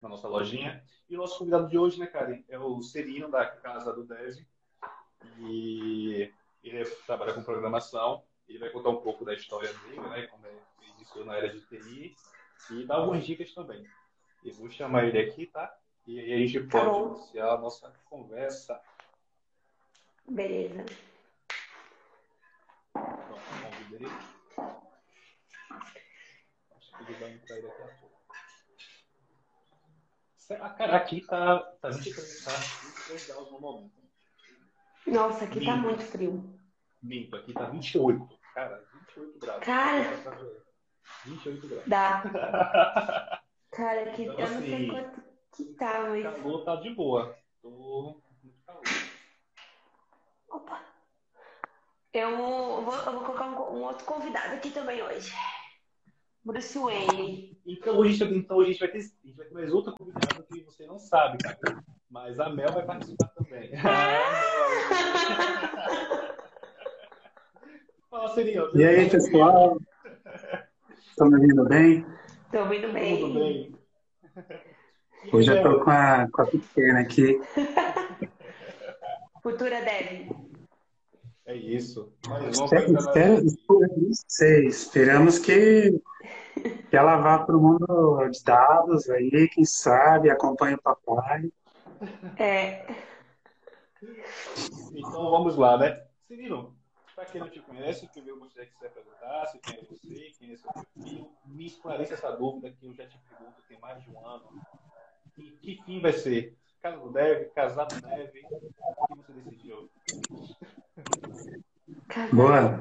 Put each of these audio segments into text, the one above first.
na nossa lojinha. E o nosso convidado de hoje, né, Karen, é o Serino, da Casa do Dev. E ele trabalha com programação. Ele vai contar um pouco da história dele, né, como ele iniciou na era de TI, e dar algumas dicas também. Eu vou chamar ele aqui, tá? E aí a gente pode tá iniciar a nossa conversa. Beleza. Então, convidei. Acho que ele vai entrar daqui a pouco. Ah, cara, aqui tá, tá 23, tá 23 graus no momento. Nossa, aqui tá muito frio. Minto, aqui tá 28. Cara, 28 graus. Cara, 28 graus. dá. Cara, aqui Então, eu não sei assim, quanto que tá, mas. O calor tá de boa. Tô muito calor. Opa! Eu vou, eu vou colocar um, um outro convidado aqui também hoje. Bruce Wayne. Então hoje, então, hoje a, gente vai ter, a gente vai ter mais outra convidada que você não sabe, cara. Mas a Mel vai participar também. Fala, Serinho. E aí, pessoal? Estão me ouvindo bem? Tô ouvindo bem. Tudo bem? Hoje eu tô com a, com a pequena aqui. Futura Dev. É isso. Coisa espera, não sei, esperamos que, que ela vá para o mundo de dados aí, quem sabe, acompanhe o papai. É. Então vamos lá, né? Cirilo, para quem não te conhece, primeiro eu gostaria que você apresentasse quem é você, quem é seu perfil, me esclareça essa dúvida que eu já te pergunto tem mais de um ano. E que fim vai ser? Casa do Dev, casado do Dev? O que você decidiu? Boa.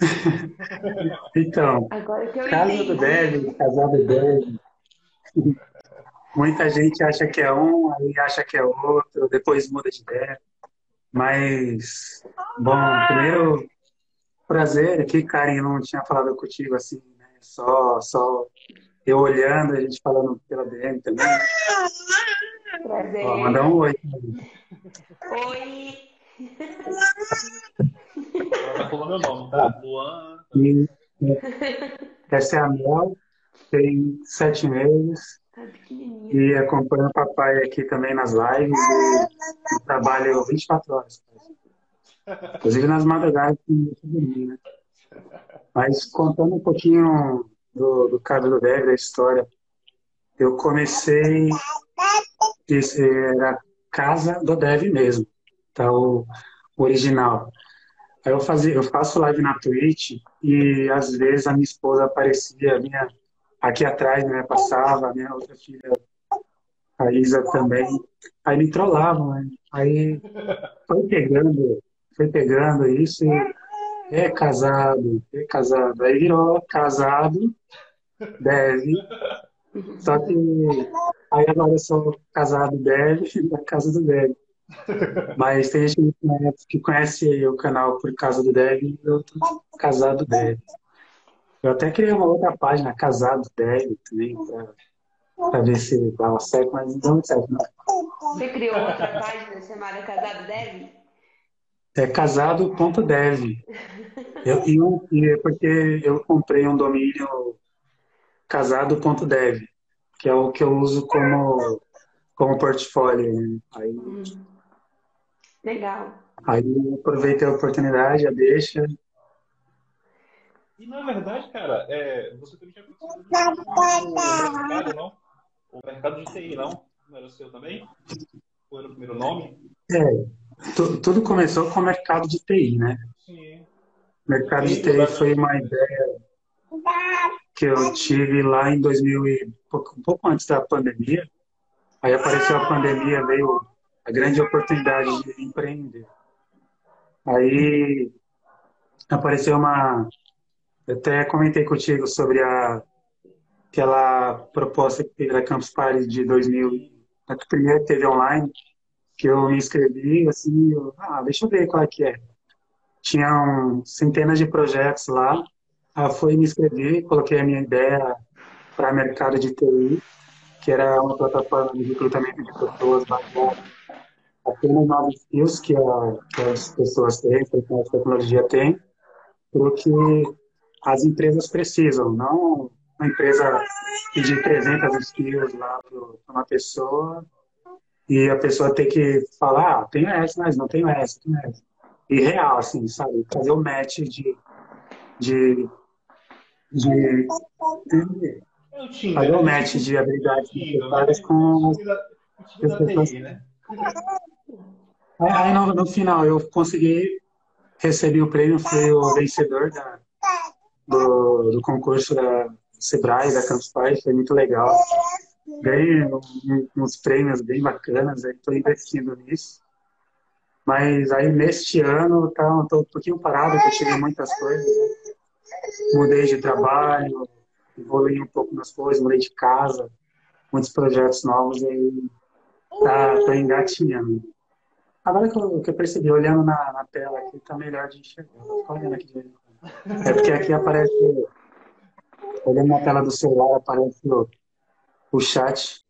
Então, que casa do Dev, casado Dev. Muita gente acha que é um, aí acha que é outro, depois muda de ideia. Mas, bom, primeiro, prazer aqui, Karen, não tinha falado contigo assim, né? Só, só eu olhando, a gente falando pela DM também. Prazer. Ó, mandar um oi. Oi. Ela tá falando meu nome, tá? Luan. E, essa é a Mel, tem sete meses Tá e acompanha o papai aqui também nas lives e trabalho 24 horas. Inclusive nas madrugadas né? Mas contando um pouquinho do, do caso do Dev, da história, eu comecei, era Casa do Dev mesmo, tá? O, original. Aí eu, fazia, eu faço live na Twitch e às vezes a minha esposa aparecia, minha, aqui atrás, né, passava, minha outra filha, a Isa também. Aí me trollavam, né? Aí foi pegando, foi pegando isso e é casado, é casado. Aí virou casado, deve. Só que aí agora eu sou casado, deve, da casa do deve. Mas tem gente que conhece, que conhece o canal por causa do Dev e outro casado Dev. Eu até criei uma outra página, casado Dev, também, pra, pra ver se dava certo, mas não deu muito certo, não. Você criou outra página chamada Casado Dev? É casado.dev. Eu, eu, e é porque eu comprei um domínio casado.dev, que é o que eu uso como, como portfólio. né? Aí, Hum. Legal. aí eu aproveitei a oportunidade, a deixa. E na verdade, cara, é, você também tinha participado do mercado, não? O mercado de TI, não? Não era o seu também? Foi no primeiro nome? É, tu- tudo começou com o mercado de TI, né? Sim. O mercado de TI foi uma ideia que eu tive lá em 2000 e pouco, um pouco antes da pandemia. Aí apareceu a pandemia, veio a grande oportunidade de empreender. Aí apareceu uma. Eu até comentei contigo sobre a, aquela proposta que teve da Campus Party de 2000, a que primeiro teve online, que eu me inscrevi, assim, eu, ah, deixa eu ver qual é que é. Tinham centenas de projetos lá, ah, fui me inscrever, coloquei a minha ideia para mercado de TI, que era uma plataforma de recrutamento de pessoas baseada apenas novos skills que, a, que as pessoas têm, que a tecnologia tem, para o que as empresas precisam, não, uma empresa pedir 300 skills lá para uma pessoa e a pessoa ter que falar, ah, tenho essa, mas não tenho essa, tenho essa. E real, assim, sabe? Fazer o match de... de, de, de fazer o match de habilidades necessárias com as pessoas. Né? Aí no, no final eu consegui recebi o prêmio, fui o vencedor da, do, do concurso da Sebrae, da Campus Party, foi muito legal. Ganhei uns prêmios bem bacanas, estou investindo nisso. Mas aí neste ano estou tá, um pouquinho parado, porque eu tive muitas coisas. Né? Mudei de trabalho, evoluí um pouco nas coisas, mudei de casa, muitos projetos novos e aí tá, engatinhando. Agora que eu, que eu percebi, olhando na, na tela aqui, tá melhor de enxergar. Olhando aqui de É porque aqui aparece, olhando na tela do celular, aparece o, o chat.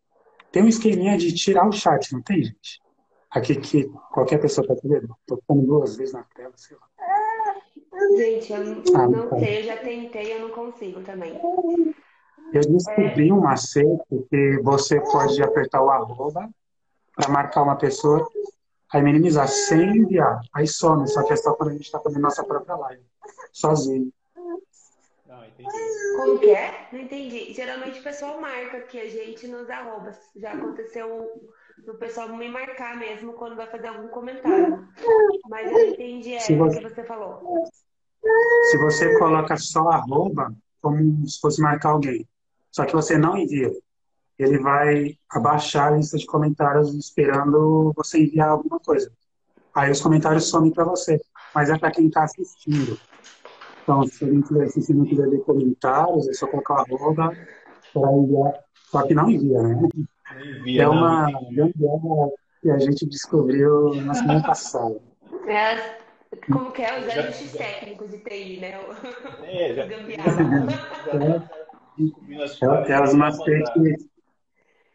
Tem um esqueminha de tirar o chat, não tem, gente? Aqui que qualquer pessoa pode ver. Tô ficando duas vezes na tela, sei lá. Gente, eu ah, não tá. sei, eu já tentei, eu não consigo também. Eu descobri é... um macete que você pode apertar o arroba para marcar uma pessoa Aí minimizar sem enviar. Aí some, só que é só quando a gente está fazendo nossa própria live. Sozinho. Não, entendi. Como que é? Não entendi. Geralmente o pessoal marca que a gente nos arroba. Já aconteceu o pessoal me marcar mesmo quando vai fazer algum comentário. Mas eu entendi é o você... que você falou. Se você coloca só arroba, como se fosse marcar alguém. Só que você não envia ele vai abaixar a lista de comentários esperando você enviar alguma coisa. Aí os comentários somem para você, mas é para quem está assistindo. Então, se alguém estiver assistindo e quiser ver comentários, é só colocar arroba para enviar. Só que não envia, né? Envia, é uma gambiarra que a gente descobriu na semana passada. É, como que é os ajustes técnicos de TI, né? É, já. Gambiarra. É, é, os macetes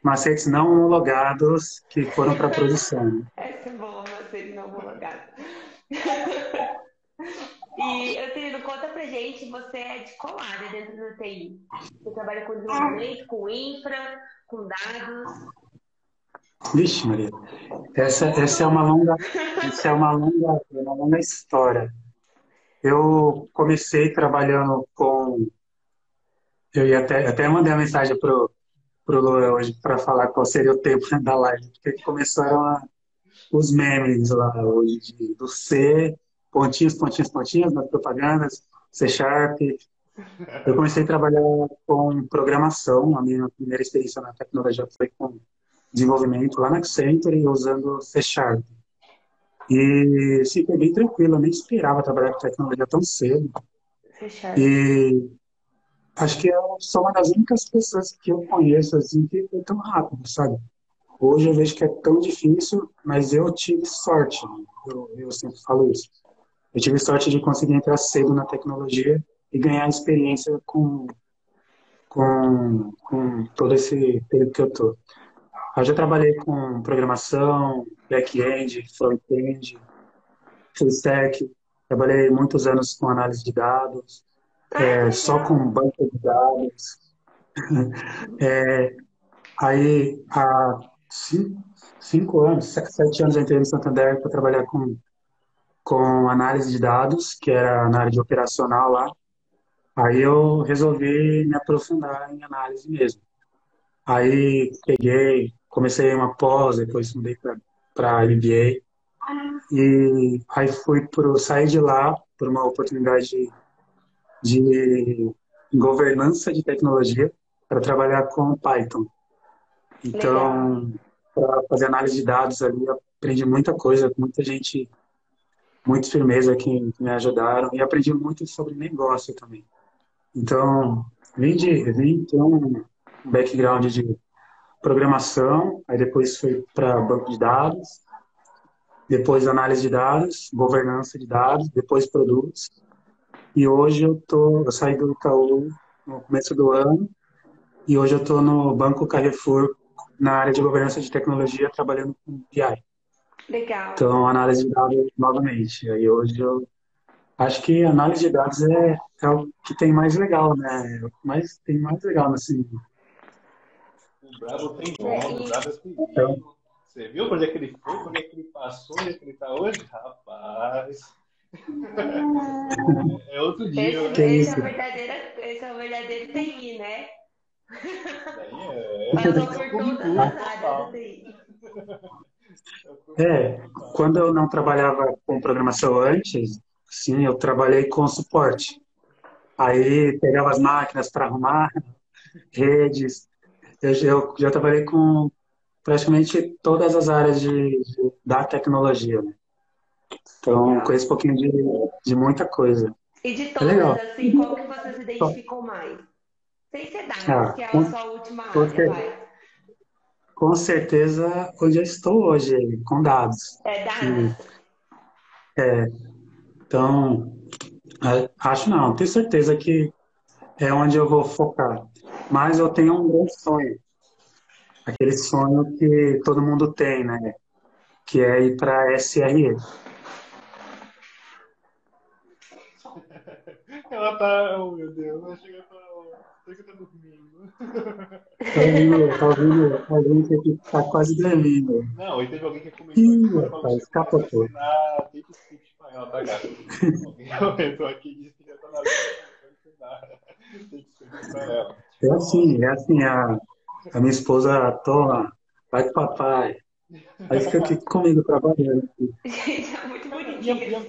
macetes não homologados que foram para produção. Essa é boa, macetes não homologados. e, eu Eutelino, conta pra gente, você é de qual área dentro do TI? Você trabalha com desenvolvimento, com infra, com dados? Vixe, Maria, essa, essa é uma longa, essa é uma longa, uma longa história. Eu comecei trabalhando com, eu ia até, até mandei uma mensagem pro pro Luan hoje para falar qual seria o tempo da live, porque começaram a, os memes lá hoje de, do C, pontinhos, pontinhos, pontinhos nas propagandas, C Sharp. Eu comecei a trabalhar com programação, a minha primeira experiência na tecnologia foi com desenvolvimento lá na Accenture usando C Sharp. E sim, foi bem tranquilo, eu nem esperava trabalhar com tecnologia tão cedo. E acho que eu sou uma das únicas pessoas que eu conheço assim que foi tão rápido, sabe? Hoje eu vejo que é tão difícil, mas eu tive sorte. Né? Eu, eu sempre falo isso. Eu tive sorte de conseguir entrar cedo na tecnologia e ganhar experiência com, com, com todo esse período que eu tô. Eu já trabalhei com programação, back-end, front-end, full stack. Trabalhei muitos anos com análise de dados é, só com banco de dados. É, aí, há cinco, cinco anos, sete anos, eu entrei no Santander para trabalhar com, com análise de dados, que era de operacional lá. Aí eu resolvi me aprofundar em análise mesmo. Aí peguei, comecei uma pós, depois mudei para MBA. E aí fui pro, sair de lá por uma oportunidade de governança de tecnologia para trabalhar com Python. Então, para fazer análise de dados ali, aprendi muita coisa, muita gente, muito firmeza que, me ajudaram e aprendi muito sobre negócio também. Então, vim de, vim ter um background de programação, aí depois fui para banco de dados, depois análise de dados, governança de dados, depois produtos, e hoje eu tô, eu saí do Itaú no começo do ano e hoje eu estou no Banco Carrefour na área de governança de tecnologia trabalhando com BI. Legal. Então, análise de dados novamente. Aí hoje eu acho que análise de dados é, é o que tem mais legal, né? Mas tem mais legal nesse. O Bravo tem nome, o Bravo é então, Você viu onde é que ele foi, onde é que ele passou, onde é que ele está hoje? Rapaz. É outro nível, esse, né? Esse é, o verdadeiro, esse é o verdadeiro TI, né? É. Passou por todas as áreas do TI. É, quando eu não trabalhava com programação antes, sim, eu trabalhei com suporte. Aí pegava as máquinas para arrumar, redes. Eu, eu, já trabalhei com praticamente todas as áreas de, de da tecnologia. Né? Então, conheço um pouquinho de, de muita coisa. E de é todas, é assim, qual que você se identificou mais? Sem ser ah, que é a sua última área, vai. Com certeza, onde eu estou hoje, com dados. É dados? É. Então, acho não, tenho certeza que é onde eu vou focar. Mas eu tenho um grande sonho. Aquele sonho que todo mundo tem, né? Que é ir para SRE. Ela tá. Oh, meu Deus, ela chega pra. Você que tá dormindo. Tá ouvindo, tá ouvindo alguém que tá quase dormindo. Não, e teve alguém que comentou. Ih, rapaz, escapotou. Ah, tem que skip espanhol, tá, gato? Alguém comentou aqui e disse que já tá na ela. É assim, é assim, a, a minha esposa toma, vai com papai. Aí fica aqui comigo trabalhando. Gente, é muito bonitinho. E a,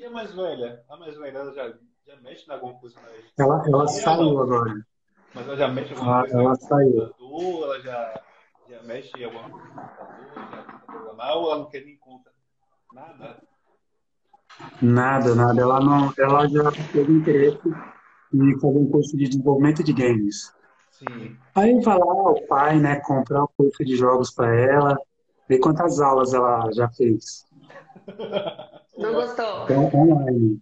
e a mais velha? A mais velha, ela já já mexe na alguma coisa mais. Ela, ela saiu agora. Mas ela já mexe alguma coisa ela saiu. ela já, já mexe em alguma coisa no computador, já tenta programar, ou ela não quer nem conta? Nada. Nada, nada. Ela, não, ela já teve interesse em fazer um curso de desenvolvimento de games. Sim. Aí vai lá o pai, né, comprar o curso de jogos para ela, ver quantas aulas ela já fez. Não gostou? Então, online.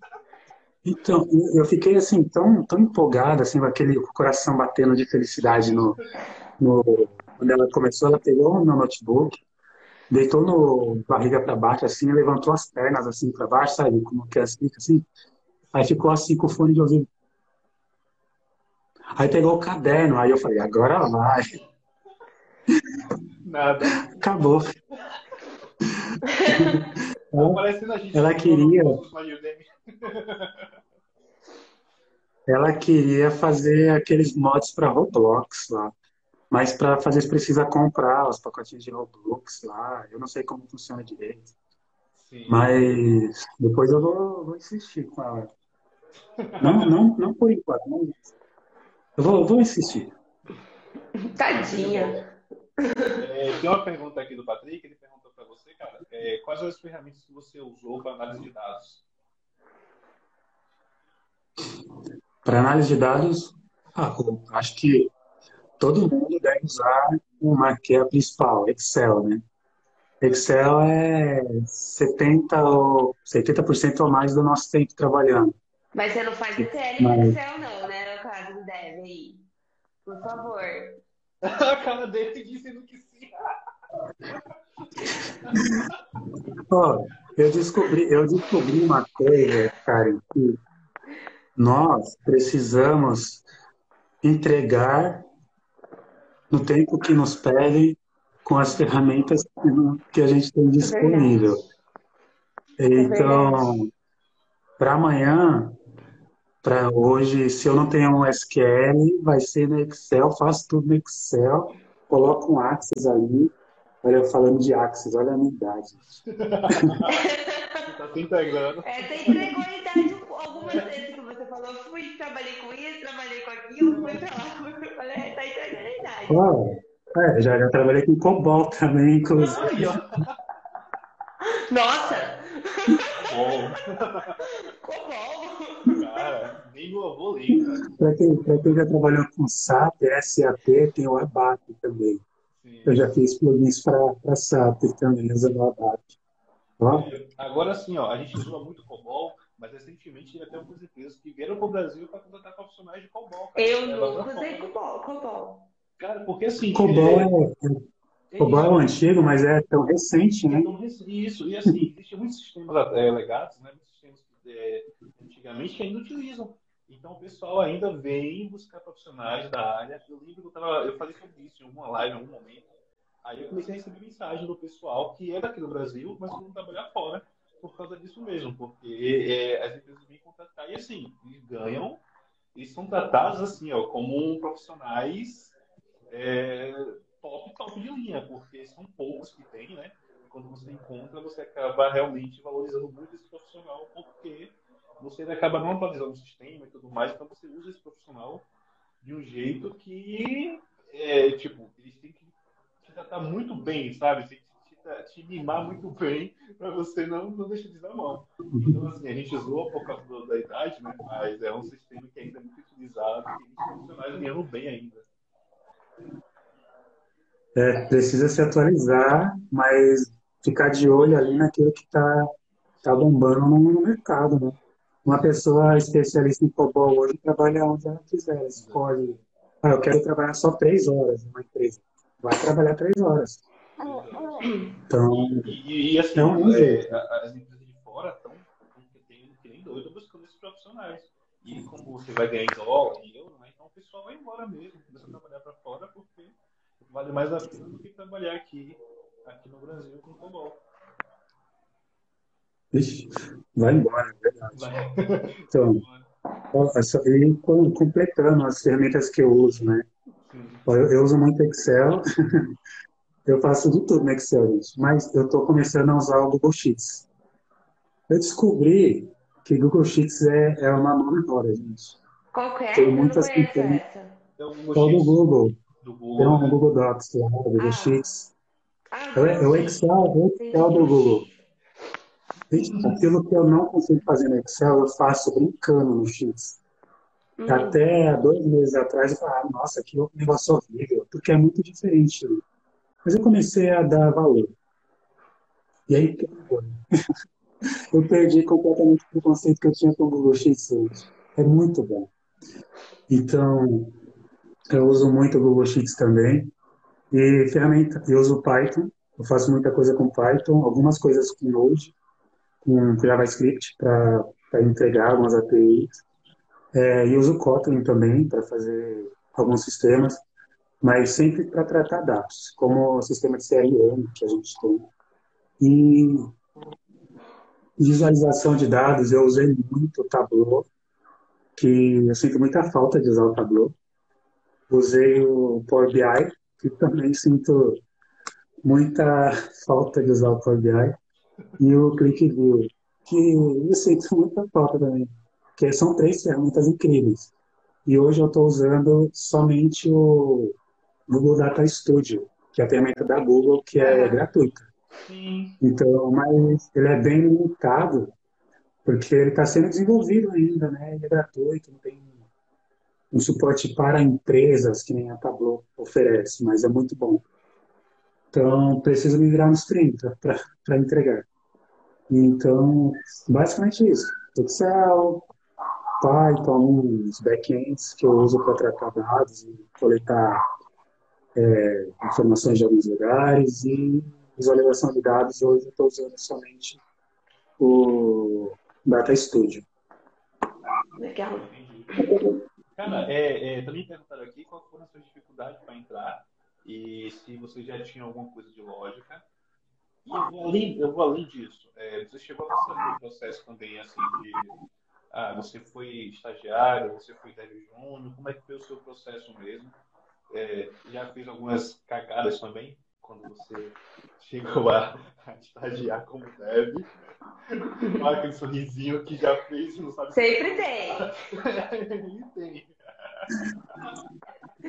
Então, eu fiquei assim tão, tão empolgada, assim, com aquele coração batendo de felicidade no, no quando ela começou, ela pegou o meu notebook, deitou no barriga para baixo assim, levantou as pernas assim para baixo, sabe, como que assim, assim. Aí ficou assim com o fone de ouvido. Aí pegou o caderno, aí eu falei, agora vai. Nada. Acabou. ela, ela queria. Ela queria fazer aqueles mods para Roblox lá. Mas para fazer isso precisa comprar os pacotinhos de Roblox lá. Eu não sei como funciona direito. Sim. Mas depois eu vou, vou insistir com ela. Não, não, não por enquanto. Não. Eu vou, vou insistir. Tadinha. É, tem uma pergunta aqui do Patrick. Ele perguntou para você, cara, é, quais as ferramentas que você usou para análise de dados? Para análise de dados, ah, acho que todo mundo deve usar uma que é a principal, Excel, né? Excel é 70 ou 70% ou mais do nosso tempo trabalhando. Mas você não faz Excel Mas... Excel não, né? No caso do Dev aí. Por favor. a cara dele dizendo que sim. oh, eu descobri, eu descobri uma coisa, cara, que nós precisamos entregar no tempo que nos pedem com as ferramentas que a gente tem disponível. Então, para amanhã, para hoje, se eu não tenho um SQL, vai ser no Excel, faço tudo no Excel, coloco um Axis ali. Olha, falando de Axis, olha a minha idade. tá se integrando. É, tem entregou a idade algumas vezes falou, fui, trabalhei com isso, trabalhei com aquilo, fui pra lá, fui, falei, é, tá entregando a idade. Oh, é, já, já trabalhei com COBOL também, inclusive. Nossa! COBOL! Cara, nem no avô Pra quem, pra quem já trabalhou com SAP, SAP, tem o ABAP também. Sim. Eu já fiz plugins para SAP também, usando o ABAP. Ó. Agora sim, ó, a gente usa muito COBOL, mas recentemente até algumas empresas que vieram para o Brasil para contratar profissionais de COBOL. Cara. Eu nunca usei COBOL, COBOL. Cara, porque assim. COBOL é, é, COBOL é, é antigo, mas é tão recente, né? É tão recente, isso, e assim, existem muitos sistemas é, legados, né? Muitos sistemas é, antigamente que ainda utilizam. Então o pessoal ainda vem buscar profissionais da área. Eu lembro que eu, tava, eu falei sobre isso em alguma live, em algum momento. Aí eu comecei a receber mensagem do pessoal que é daqui do Brasil, mas que não trabalha fora por causa disso mesmo, porque é, as empresas vêm contratar e assim, eles ganham, eles são tratados assim, ó, como profissionais é, top, top de linha, porque são poucos que tem, né? quando você encontra, você acaba realmente valorizando muito esse profissional, porque você acaba não atualizando o sistema e tudo mais, então você usa esse profissional de um jeito que, é, tipo, eles têm que te tratar muito bem, sabe? Tem que te, mimar muito bem para você não, não deixar de dar mão. Então, assim, a gente usou por causa da idade, né? Mas é um sistema que ainda é muito utilizado e os profissionais bem ainda. É, precisa se atualizar, mas ficar de olho ali naquilo que está tá bombando no, mercado, né? Uma pessoa especialista em COBOL hoje trabalha onde ela quiser, escolhe. Ah, eu quero trabalhar só três horas numa empresa. Vai trabalhar três horas. Então, e, e assim, não, é, as empresas de fora estão que nem doido buscando esses profissionais. E como você vai ganhar em dólar, em euro, né? então o pessoal vai embora mesmo, começa a trabalhar para fora porque vale mais a pena do que trabalhar aqui aqui no Brasil com COBOL. Ixi, vai embora, é verdade. Vai. Então, ir completando as ferramentas que eu uso, né? Eu, eu, uso muito Excel, eu faço de tudo no Excel, gente. mas eu estou começando a usar o Google Sheets. Eu descobri que Google Sheets é, é uma mão na hora, gente. Qual é? Tem muitas eu não Todo o Google. Do Google. Tem um Google Docs lá, Google ah. Sheets. É o Excel, o Excel do Google. Aquilo que eu não consigo fazer no Excel, eu faço brincando no X. Uhum. Até dois meses atrás eu falava, nossa, que negócio horrível, porque é muito diferente. Né? Mas eu comecei a dar valor. E aí, eu perdi completamente o conceito que eu tinha com o Google Sheets. É muito bom. Então, eu uso muito o Google Sheets também. E ferramenta, eu uso Python, eu faço muita coisa com Python, algumas coisas com Node, com JavaScript para entregar algumas APIs. É, e uso Kotlin também para fazer alguns sistemas, mas sempre para tratar dados, como o sistema de CRM que a gente tem. E visualização de dados, eu usei muito o Tableau, que eu sinto muita falta de usar o Tableau. Usei o Power BI, que também sinto muita falta de usar o Power BI, e o ClickView, que eu sinto muita falta também, que são três ferramentas incríveis. E hoje eu estou usando somente o Google Data Studio, que é a ferramenta da Google, que é gratuita. Sim. Então, mas ele é bem limitado, porque ele está sendo desenvolvido ainda, né? Ele é gratuito, não tem um suporte para empresas, que nem a Tableau oferece, mas é muito bom. Então, preciso me virar nos 30 para entregar. Então, basicamente isso. Excel, Python, os backends que eu uso para tratar dados e coletar é, informações de alguns lugares e visualização de dados. Hoje eu estou usando somente o Data Studio. Legal. Cara, é, é, também perguntaram aqui qual foram as suas dificuldades para entrar e se você já tinha alguma coisa de lógica. E eu vou além, eu vou além disso. É, você chegou a passar por um processo também assim de ah, você foi estagiário, você foi dev júnior, como é que foi o seu processo mesmo? É, já fez algumas cagadas também? quando você chegou a, a estagiar como deve. Olha aquele sorrisinho que já fez, não sabe. Sempre tem. Tem.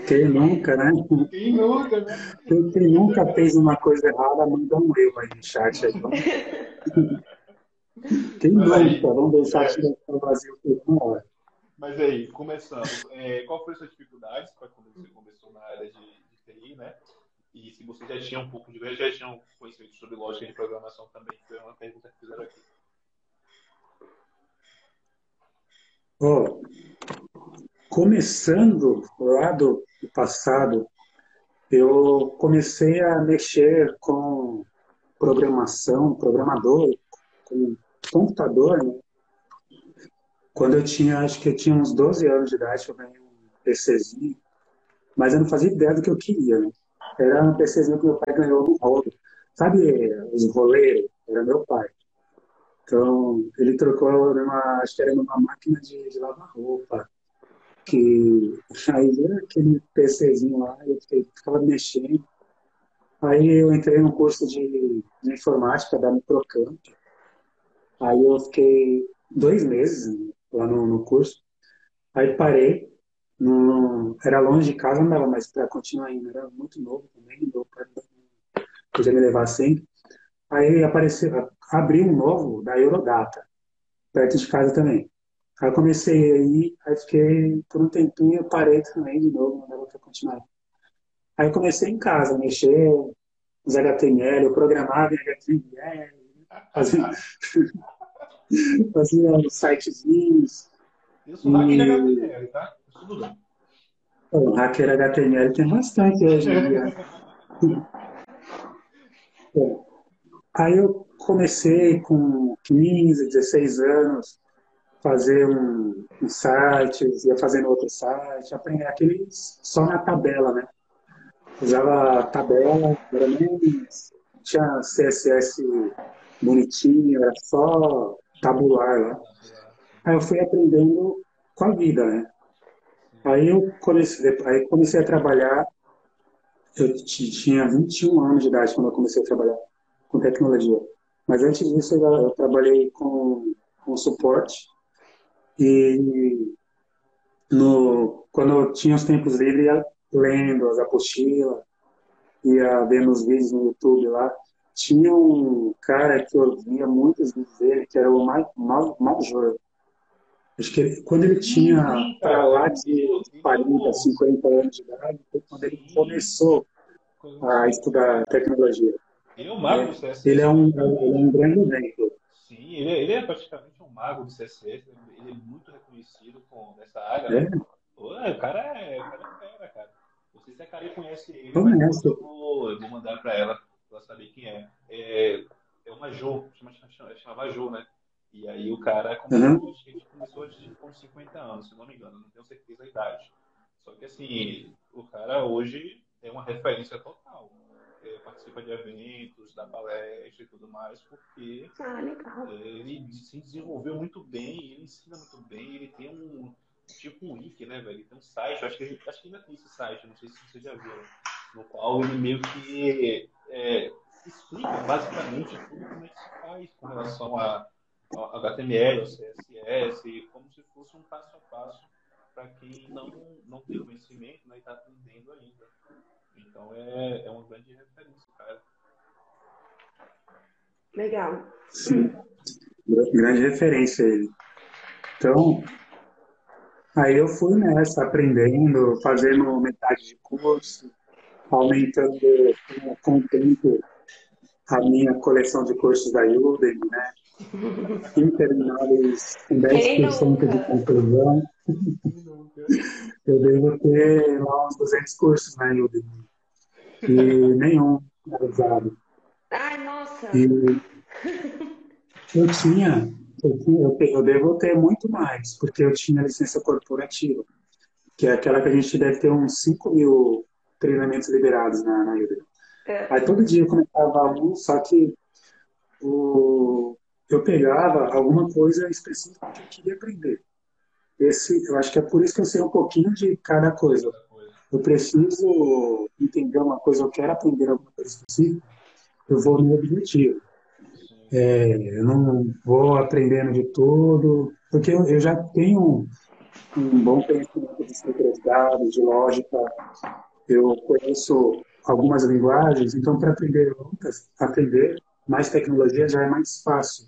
Quem nunca, né? Quem nunca, né? Quem, quem nunca fez uma coisa errada, manda um eu aí no chat. Aí. Quem nunca? Vamos deixar é. tirar o vazio por uma hora. Mas aí, começando, é, qual foi a sua dificuldade quando você começou na área de, de TI, né? E se você já tinha um pouco de já tinha um conhecimento sobre lógica de programação também, foi uma pergunta que fizeram aqui. Oh, começando lá do passado, eu comecei a mexer com programação, programador, com computador, né? Quando eu tinha, acho que eu tinha uns 12 anos de idade, eu ganhei um PCzinho, mas eu não fazia ideia do que eu queria, né? Era um PCzinho que meu pai ganhou no rolo. Sabe os roleiros? Era meu pai. Então, ele trocou numa, acho que era numa máquina de, de lavar roupa. Que aí era aquele PCzinho lá, eu fiquei, ficava mexendo. Aí eu entrei no curso de, de informática da Microcamp. Aí eu fiquei dois meses lá no, no curso. Aí parei, era longe de casa, não dava mais para continuar indo, era muito novo também, meu pai podia me levar sempre. Aí apareceu, abriu um novo da Eurodata, perto de casa também. Aí comecei aí, aí fiquei por um tempinho, parei também de novo, não dava para continuar. Aí comecei em casa, mexer nos HTML, eu programava em HTML, fazia, fazia uns sitezinhos. Isso, e... HTML, tá? Tudo. O hacker HTML tem bastante hoje em dia. aí eu comecei com 15, 16 anos, fazer um, um site, ia fazendo outro site, aprender aqueles só na tabela, né? Usava tabela, era nem tinha CSS bonitinho, era só tabular lá. Aí eu fui aprendendo com a vida, né? Aí eu comecei, aí comecei a trabalhar, eu tinha 21 anos de idade quando eu comecei a trabalhar com tecnologia. Mas antes disso eu, eu trabalhei com, com suporte e no, quando eu tinha os tempos livres ia lendo as apostilas, ia vendo os vídeos no YouTube lá. Tinha um cara que eu via muitos vídeos dele, que era o Major. Acho que ele, quando ele tinha para lá de 40, 50 anos de idade, foi quando ele começou a estudar tecnologia. Ele é um mago do CSS. Ele é um, ele é um grande exemplo. Sim, ele é, ele é, praticamente um mago do CSS. Ele é muito reconhecido com essa área. É. o cara é, o cara é fera, cara. Não sei se a Karen conhece ele, mas eu vou, eu vou mandar para ela, para saber quem é. É, é uma Jo, chama, chama, chamava Jo, né? E aí o cara começou, uhum. a começou com 50 anos, se não me engano, não tenho certeza da idade. Só que assim, o cara hoje é uma referência total. É, participa de eventos, da palestra e tudo mais, porque ah, ele se desenvolveu muito bem, ele ensina muito bem, ele tem um tipo um wiki, né, velho? Ele tem um site, acho que, acho que ainda tem esse site, não sei se você já viu, no qual ele meio que é, explica basicamente tudo como é que se faz com relação a HTML, CSS, como se fosse um passo a passo para quem não, não tem conhecimento né, e está aprendendo ainda. Então é, é uma grande referência, cara. Legal. Sim, grande referência ele. Então, aí eu fui nessa, aprendendo, fazendo metade de curso, aumentando com o tempo a minha coleção de cursos da Udemy, né? intermináveis com 10% de conclusão. Eu devo ter lá uns 200 cursos na Udemy. E nenhum realizado. Ai, nossa! E eu tinha, eu, tinha, eu devo ter muito mais, porque eu tinha licença corporativa, que é aquela que a gente deve ter uns 5 mil treinamentos liberados na, na Udemy. É. Aí todo dia eu começava um, só que o, eu pegava alguma coisa específica que eu queria aprender. Esse, eu acho que é por isso que eu sei um pouquinho de cada coisa. Eu preciso entender uma coisa, eu quero aprender alguma coisa específica, eu vou no objetivo. É, eu não vou aprendendo de tudo, porque eu, eu já tenho um bom conhecimento de secretariado, de lógica, eu conheço algumas linguagens, então para aprender outras, aprender mais tecnologia já é mais fácil.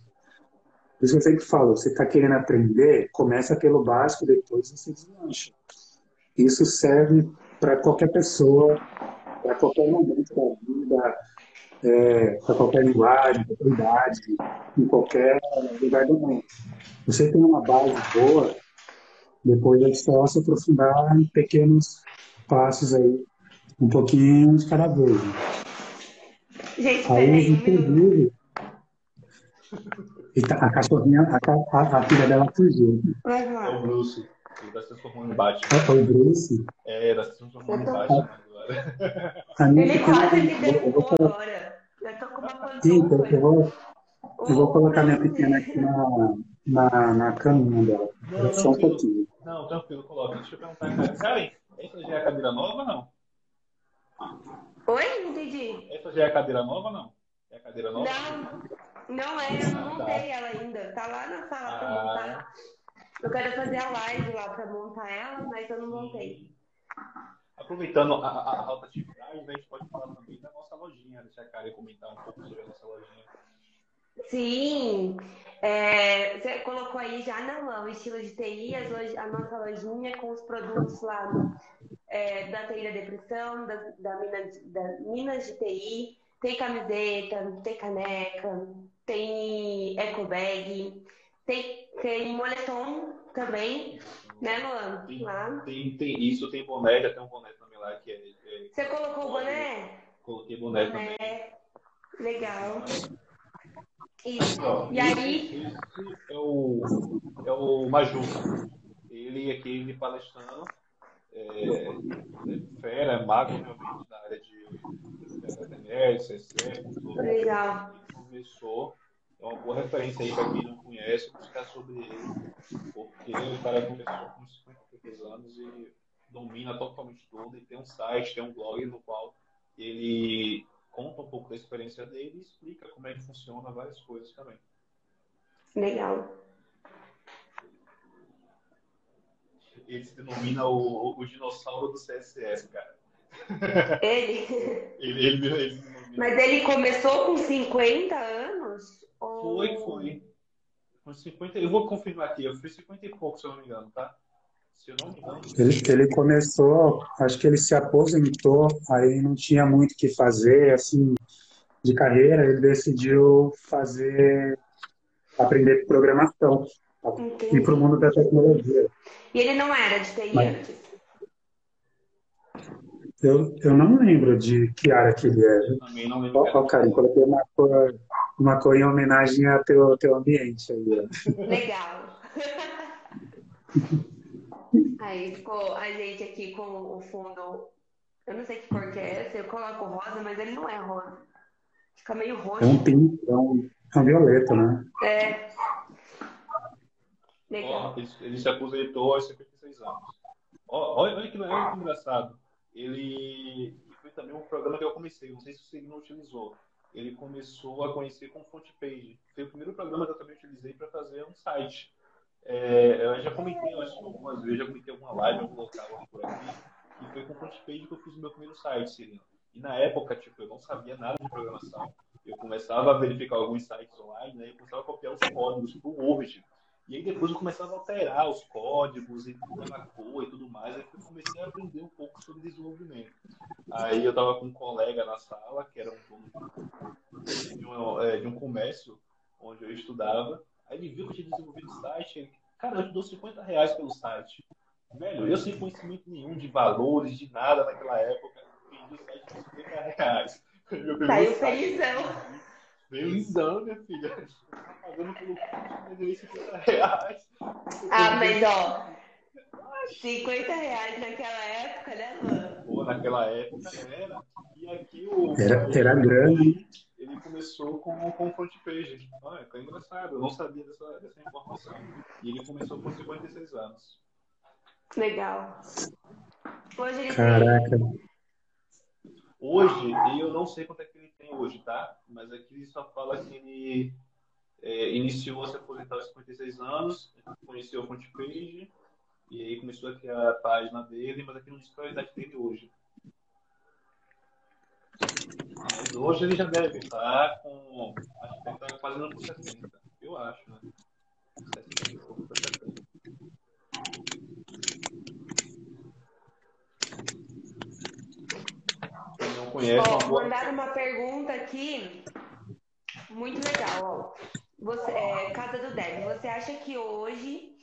Por isso que eu sempre falo, você está querendo aprender, começa pelo básico, depois você deslancha. Isso serve para qualquer pessoa, para qualquer momento da vida, é, para qualquer linguagem, qualquer idade, em qualquer lugar do mundo. Você tem uma base boa, depois é só se aprofundar em pequenos passos aí, um pouquinho de cada vez. Gente, aí, inclusive, E tá, a cachorrinha, a, a, a filha dela fugiu. É o Bruce. Ele tá se transformando em Batman. É o Bruce? É, tá se transformando em Batman agora. Ele quase me derrubou agora. Eu tô com uma pantufa. eu vou, eu vou colocar minha pequena aqui na, na, na caminha dela. Não, Só um pouquinho. Não, tranquilo, coloca. Deixa eu perguntar. Karen, essa já é a cadeira nova ou não? Oi? Não entendi. Essa já é a cadeira nova não? É a cadeira nova? Não, não é, eu não montei ela ainda. Tá lá na sala ah. pra montar. Eu quero fazer a live lá pra montar ela, mas eu não montei. Aproveitando a, a, a rota de viagem, a gente pode falar também da nossa lojinha. Deixa a Karen comentar um pouco sobre a nossa lojinha. Sim, é, você colocou aí já não, o estilo de TI, a nossa lojinha com os produtos lá é, da TI da depressão, da, da, Minas, da Minas de TI, tem camiseta, tem caneca, tem eco bag, tem, tem moletom também, né, Luan? Tem, lá. Tem, tem isso, tem boné, já tem um boné também lá que é. é você colocou o boné? Coloquei boné, boné. também. Legal. Isso. e aí. Esse é o, é o Maju. Ele aqui me palestrando. É, é fera, é mago realmente na área de HTML, CSS. Legal. Ele começou. É uma boa referência aí para quem não conhece, buscar sobre ele. Porque o cara começou com 53 anos e domina totalmente tudo. E tem um site, tem um blog no qual ele conta um pouco da experiência dele e explica como é que funciona várias coisas também. Legal. Ele se denomina o, o, dinossauro do CSS, cara. Ele? ele, ele, ele Mas ele começou com 50 anos? Ou... Foi, foi. Com 50, eu vou confirmar aqui, eu fui 50 e pouco, se eu não me engano, tá? Ele, ele começou, acho que ele se aposentou, aí não tinha muito o que fazer, assim, de carreira, ele decidiu fazer, aprender programação, Entendi. ir para o mundo da tecnologia. E ele não era de TI Mas, antes? Eu, eu não lembro de que área que ele era. Eu também não lembro. Ó, oh, cara, coloquei uma cor, uma cor em homenagem ao teu, teu ambiente aí. Legal. Aí ficou a gente aqui com o fundo. Eu não sei que cor que é essa, eu coloco rosa, mas ele não é rosa. Fica meio roxo. É um pinto, é um, é um violeta, né? É. Legal. ele, ele, se aposentou aos 56 anos. olha, olha, que, olha que engraçado. Ele foi também um programa que eu comecei, não sei se você não utilizou. Ele começou a conhecer com Page. Foi o primeiro programa que eu também utilizei para fazer um site. É, eu já comentei, eu acho, algumas vezes, já comentei alguma live, algum local por aqui, e foi com o FrontPage que eu fiz o meu primeiro site, Cirino. E na época, tipo, eu não sabia nada de programação. Eu começava a verificar alguns sites online, né, e começava a copiar os códigos pro Word. E aí depois eu começava a alterar os códigos e na cor e tudo mais. Aí eu comecei a aprender um pouco sobre desenvolvimento. Aí eu tava com um colega na sala, que era um dono de um, é, de um comércio onde eu estudava. Aí ele viu que eu tinha desenvolvido o site. Ele, cara, eu te dou 50 reais pelo site. Velho, eu sem conhecimento nenhum de valores, de nada naquela época. Vendi o site por 50 reais. Saiu felizão. Felizão, minha filha. Tá pagando pelo curso, me 50 reais. Ah, mas ó. 50 reais naquela época, né, mano? Pô, naquela época era. E aqui o. Era, era grande ele começou com, com front page. Olha, que engraçado, eu não sabia dessa, dessa informação. E ele começou com 56 anos. Legal. Hoje ele Caraca. Tem... Hoje, eu não sei quanto é que ele tem hoje, tá? Mas aqui só fala que ele é, iniciou a se aposentar aos 56 anos, conheceu o front page, e aí começou a criar a página dele, mas aqui não diz qual é a idade dele hoje. Mas hoje ele já deve estar com. Acho que ele está fazendo por 70. Eu acho, né? 70 e pouco por 70. Quem não conhece. Ó, boa... mandaram uma pergunta aqui. Muito legal, ó. Você, é, Casa do Dev, você acha que hoje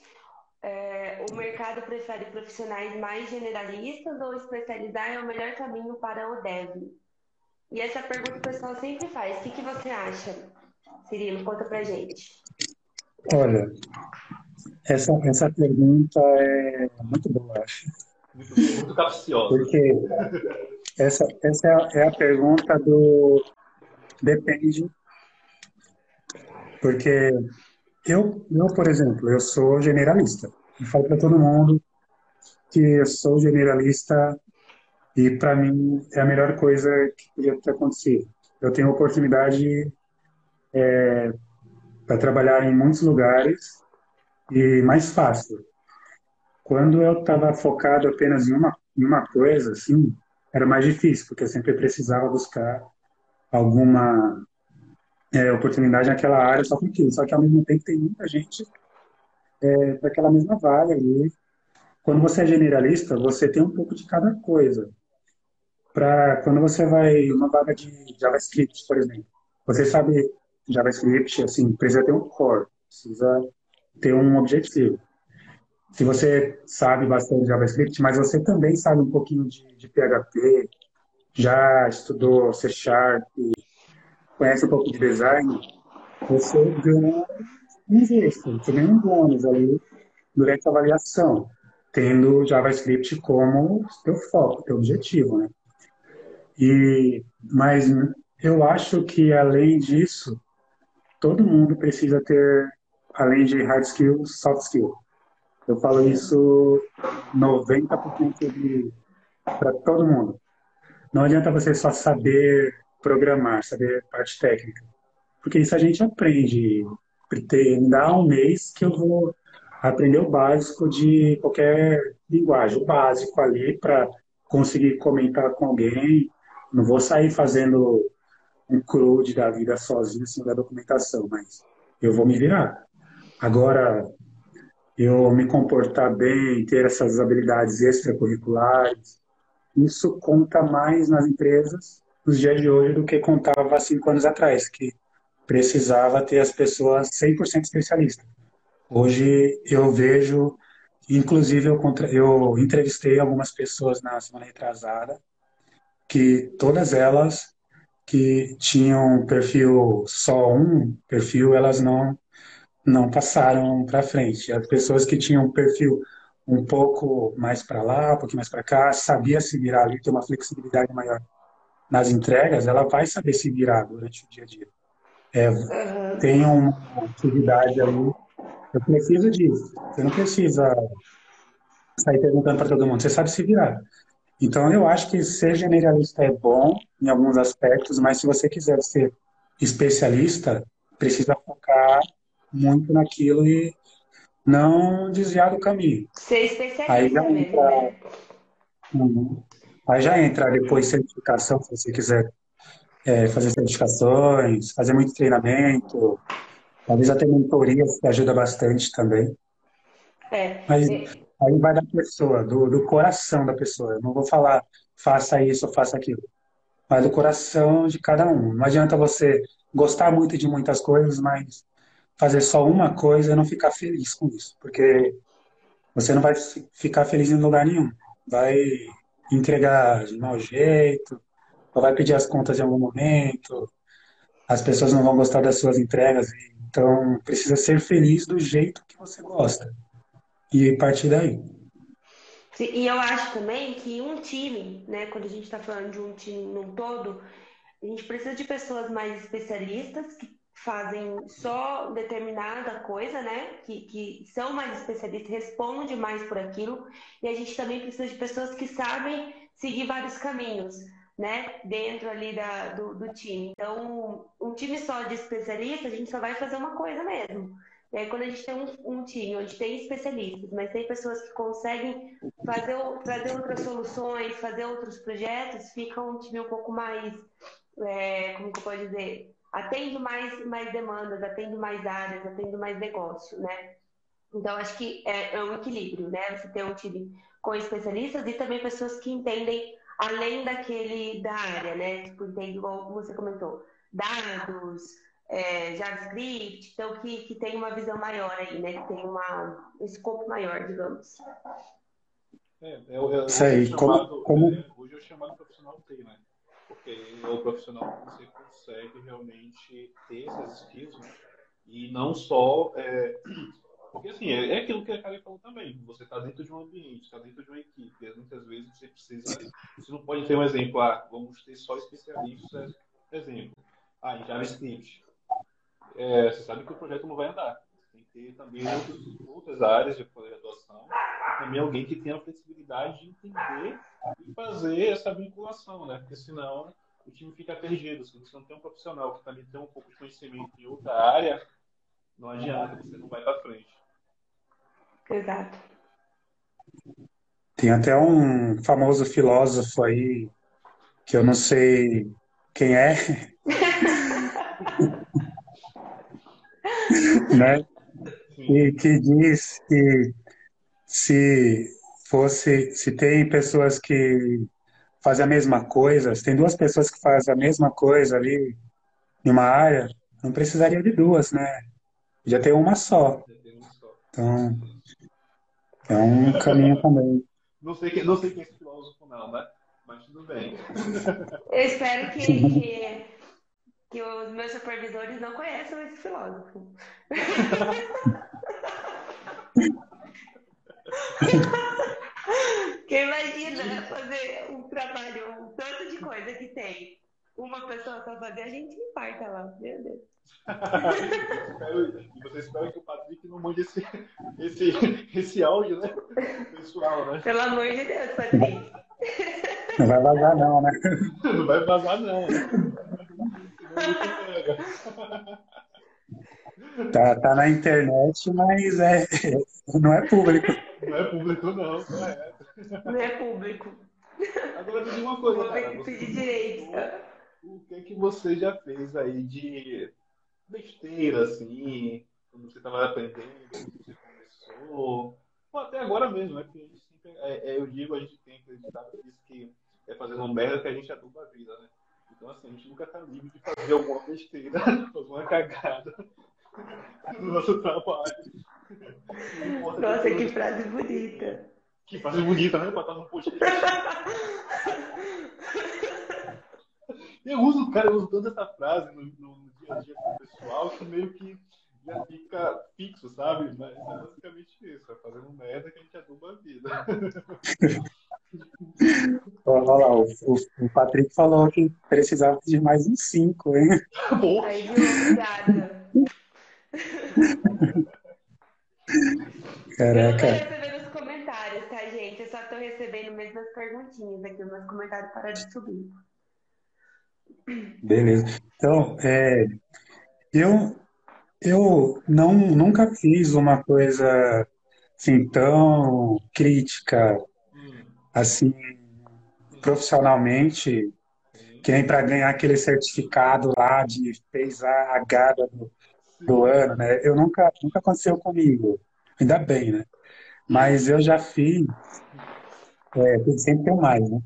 é, o mercado prefere profissionais mais generalistas ou especializar é o melhor caminho para o dev? E essa pergunta o pessoal sempre faz. O que, que você acha? Cirilo? Conta pra gente. Olha, essa, essa pergunta é muito boa, acho. Muito, muito capciosa. Porque essa, essa é a pergunta do depende. Porque eu, eu, por exemplo, eu sou generalista. E falo para todo mundo que eu sou generalista e para mim é a melhor coisa que podia ter acontecido. Eu tenho oportunidade é, para trabalhar em muitos lugares e mais fácil. Quando eu estava focado apenas em uma, em uma coisa, assim, era mais difícil, porque eu sempre precisava buscar alguma é, oportunidade naquela área só com aquilo. Só que ao mesmo tempo tem muita gente é, daquela mesma vaga ali. Quando você é generalista, você tem um pouco de cada coisa. Para quando você vai uma vaga de JavaScript, por exemplo, você sabe JavaScript, assim, precisa ter um core, precisa ter um objetivo. Se você sabe bastante JavaScript, mas você também sabe um pouquinho de, de PHP, já estudou C Sharp, conhece um pouco de design, você ganha um extra, você ganha um bônus ali durante a avaliação, tendo JavaScript como teu foco, teu objetivo, né? E, mas eu acho que além disso, todo mundo precisa ter, além de hard skills, soft skills. Eu falo isso 90% para todo mundo. Não adianta você só saber programar, saber parte técnica. Porque isso a gente aprende. Me dá um mês que eu vou aprender o básico de qualquer linguagem, o básico ali para conseguir comentar com alguém. Não vou sair fazendo um crude da vida sozinho, assim, da documentação, mas eu vou me virar. Agora, eu me comportar bem, ter essas habilidades extracurriculares, isso conta mais nas empresas nos dias de hoje do que contava há cinco anos atrás, que precisava ter as pessoas 100% especialistas. Hoje eu vejo, inclusive eu, eu entrevistei algumas pessoas na semana retrasada, que todas elas que tinham perfil só um perfil, elas não não passaram para frente. As pessoas que tinham perfil um pouco mais para lá, um pouquinho mais para cá, sabia se virar ali, ter uma flexibilidade maior nas entregas, ela vai saber se virar durante o dia a dia. É, tem uma atividade ali, eu preciso disso. Você não precisa sair perguntando para todo mundo, você sabe se virar. Então, eu acho que ser generalista é bom em alguns aspectos, mas se você quiser ser especialista, precisa focar muito naquilo e não desviar do caminho. Ser especialista Aí já entra, né? uhum. Aí já entra depois certificação, se você quiser é, fazer certificações, fazer muito treinamento, talvez até mentorias que ajuda bastante também. É. Mas, Aí vai da pessoa, do, do coração da pessoa. Eu não vou falar faça isso ou faça aquilo. Mas do coração de cada um. Não adianta você gostar muito de muitas coisas, mas fazer só uma coisa e não ficar feliz com isso. Porque você não vai ficar feliz em lugar nenhum. Vai entregar de mau jeito, ou vai pedir as contas em algum momento, as pessoas não vão gostar das suas entregas. Então, precisa ser feliz do jeito que você gosta e partir daí. Sim, e eu acho também que um time, né, quando a gente está falando de um time num todo, a gente precisa de pessoas mais especialistas que fazem só determinada coisa, né? Que, que são mais especialistas, respondem mais por aquilo. E a gente também precisa de pessoas que sabem seguir vários caminhos, né? Dentro ali da, do, do time. Então, um time só de especialistas, a gente só vai fazer uma coisa mesmo. E aí, quando a gente tem um, um, time onde tem especialistas, mas tem pessoas que conseguem fazer, fazer outras soluções, fazer outros projetos, fica um time um pouco mais, é, como que eu posso dizer, atende mais, mais demandas, atende mais áreas, atende mais negócio, né? Então, acho que é, é um equilíbrio, né? Você ter um time com especialistas e também pessoas que entendem além daquele da área, né? Tipo, entende igual você comentou, dados, é, JavaScript, então que, que tem uma visão maior aí, né? Que tem uma, um escopo maior, digamos. É, eu, eu, Isso aí, chamado, como, como... hoje é chamado profissional TI, né? porque o profissional você consegue realmente ter essas skills, né? E não só. É... Porque assim, é, é aquilo que a Karen falou também. Você está dentro de um ambiente, está dentro de uma equipe. E muitas vezes você precisa. Você não pode ter um exemplo, ah, vamos ter só especialistas, exemplo. Ah, em JavaScript. É, você sabe que o projeto não vai andar. Tem que ter também outros, outras áreas de atuação. E também alguém que tenha a flexibilidade de entender e fazer essa vinculação, né? Porque senão o time fica perdido. Se você não tem um profissional que também tem um pouco de conhecimento em outra área, não adianta, você não vai para frente. Exato. Tem até um famoso filósofo aí, que eu não sei quem é, né? E que diz que se fosse, se tem pessoas que fazem a mesma coisa, se tem duas pessoas que fazem a mesma coisa ali em uma área, não precisaria de duas, né? Já tem uma só. Então, é um caminho também. Não sei, que, não sei quem é esse filósofo, não, né? Mas tudo bem. Eu espero que, que, que os meus supervisores não conheçam esse filósofo. Quem imagina fazer um trabalho, um tanto de coisa que tem uma pessoa só fazer, a gente infarta lá, meu Deus. e você espera que o Patrick não mande esse, esse, esse áudio, né? Pessoal, né? Pelo amor de Deus, Patrick. Não vai vazar não, né? Não vai vazar não. Né? Tá, tá na internet, mas é, não é público. Não é público, não, correto. Não é público. Agora me diga uma coisa, Vou cara. que pedir direito. O que é que você já fez aí de besteira, assim, quando você estava aprendendo, quando você começou, ou até agora mesmo, né? Porque a gente sempre, é, é, eu digo, a gente tem acreditado nisso que é fazendo merda que a gente aduba a vida, né? Então, assim, a gente nunca tá livre de fazer alguma besteira, alguma cagada no nosso trabalho. Nossa, que frase bonita. Que frase bonita, né? Pra estar no podcast. Eu uso, cara, eu uso tanto essa frase no, no, no dia a dia com o pessoal que meio que já fica fixo, sabe? Mas é basicamente isso, é fazendo merda que a gente aduba a vida. Olha lá, o, o, Patrick falou que precisava de mais uns cinco, hein? Boa. Aí, obrigada. Caraca. Eu tô recebendo os comentários, tá, gente? Eu só tô recebendo mesmo as perguntinhas aqui, os meus comentários para de subir. Beleza. Então, é, eu, eu não, nunca fiz uma coisa assim tão crítica, assim, profissionalmente, que nem para ganhar aquele certificado lá de fez a gada do, do ano, né? Eu nunca, nunca aconteceu comigo, ainda bem, né? Mas eu já fiz, é, sempre tem mais, né?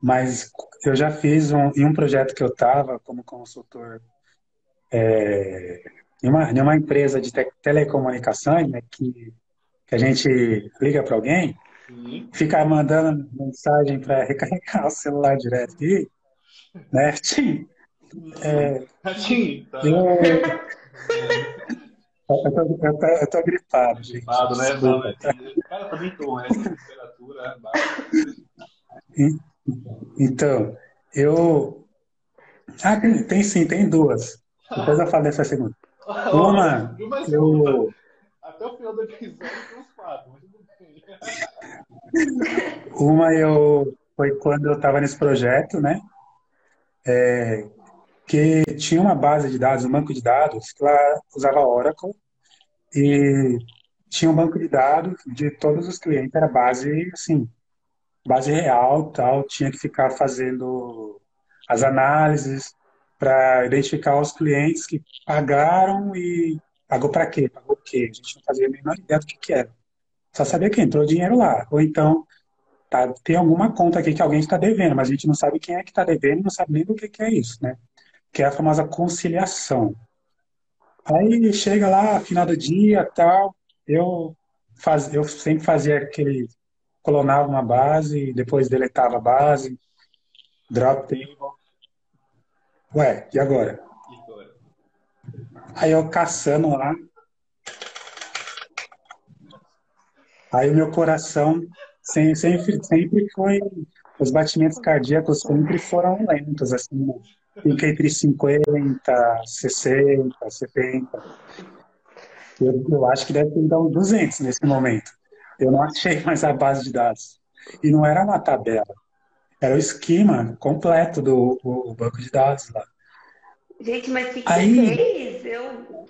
Mas eu já fiz um, em um projeto que eu estava como consultor é, em, uma, em uma empresa de te, telecomunicações, né, que, que a gente liga para alguém, Sim. fica mandando mensagem para recarregar o celular direto aqui, né? Tim, é, Tim, tá. eu, eu, tô, eu, tô, eu tô gripado, gente. Gripado, né? Não, é, cara, também tô, né? Temperatura é baixa. Então, eu. Ah, tem, tem sim, tem duas. Depois eu falo dessa segunda. Uma, eu. Até o final do episódio tem uns quatro, mas Uma eu. Foi quando eu estava nesse projeto, né? É, que tinha uma base de dados, um banco de dados, que lá usava Oracle, e tinha um banco de dados de todos os clientes, era base, assim, base real, tal, tinha que ficar fazendo as análises para identificar os clientes que pagaram e pagou para quê, pagou o quê. A gente não fazia a menor ideia do que, que era. Só sabia que entrou dinheiro lá. Ou então, tá, tem alguma conta aqui que alguém está devendo, mas a gente não sabe quem é que está devendo não sabe nem do que, que é isso, né? Que é a famosa conciliação. Aí chega lá, final do dia, tal, eu, faz, eu sempre fazia aquele clonava uma base, depois deletava a base, drop table, Ué, e agora? E agora? Aí eu caçando lá. Aí o meu coração sempre, sempre foi. Os batimentos cardíacos sempre foram lentos, assim, né? fica entre 50, 60, 70. Eu, eu acho que deve ter uns 200 nesse momento. Eu não achei mais a base de dados. E não era uma tabela, era o esquema completo do o, banco de dados lá. Gente, mas o que, que Aí, fez? Eu...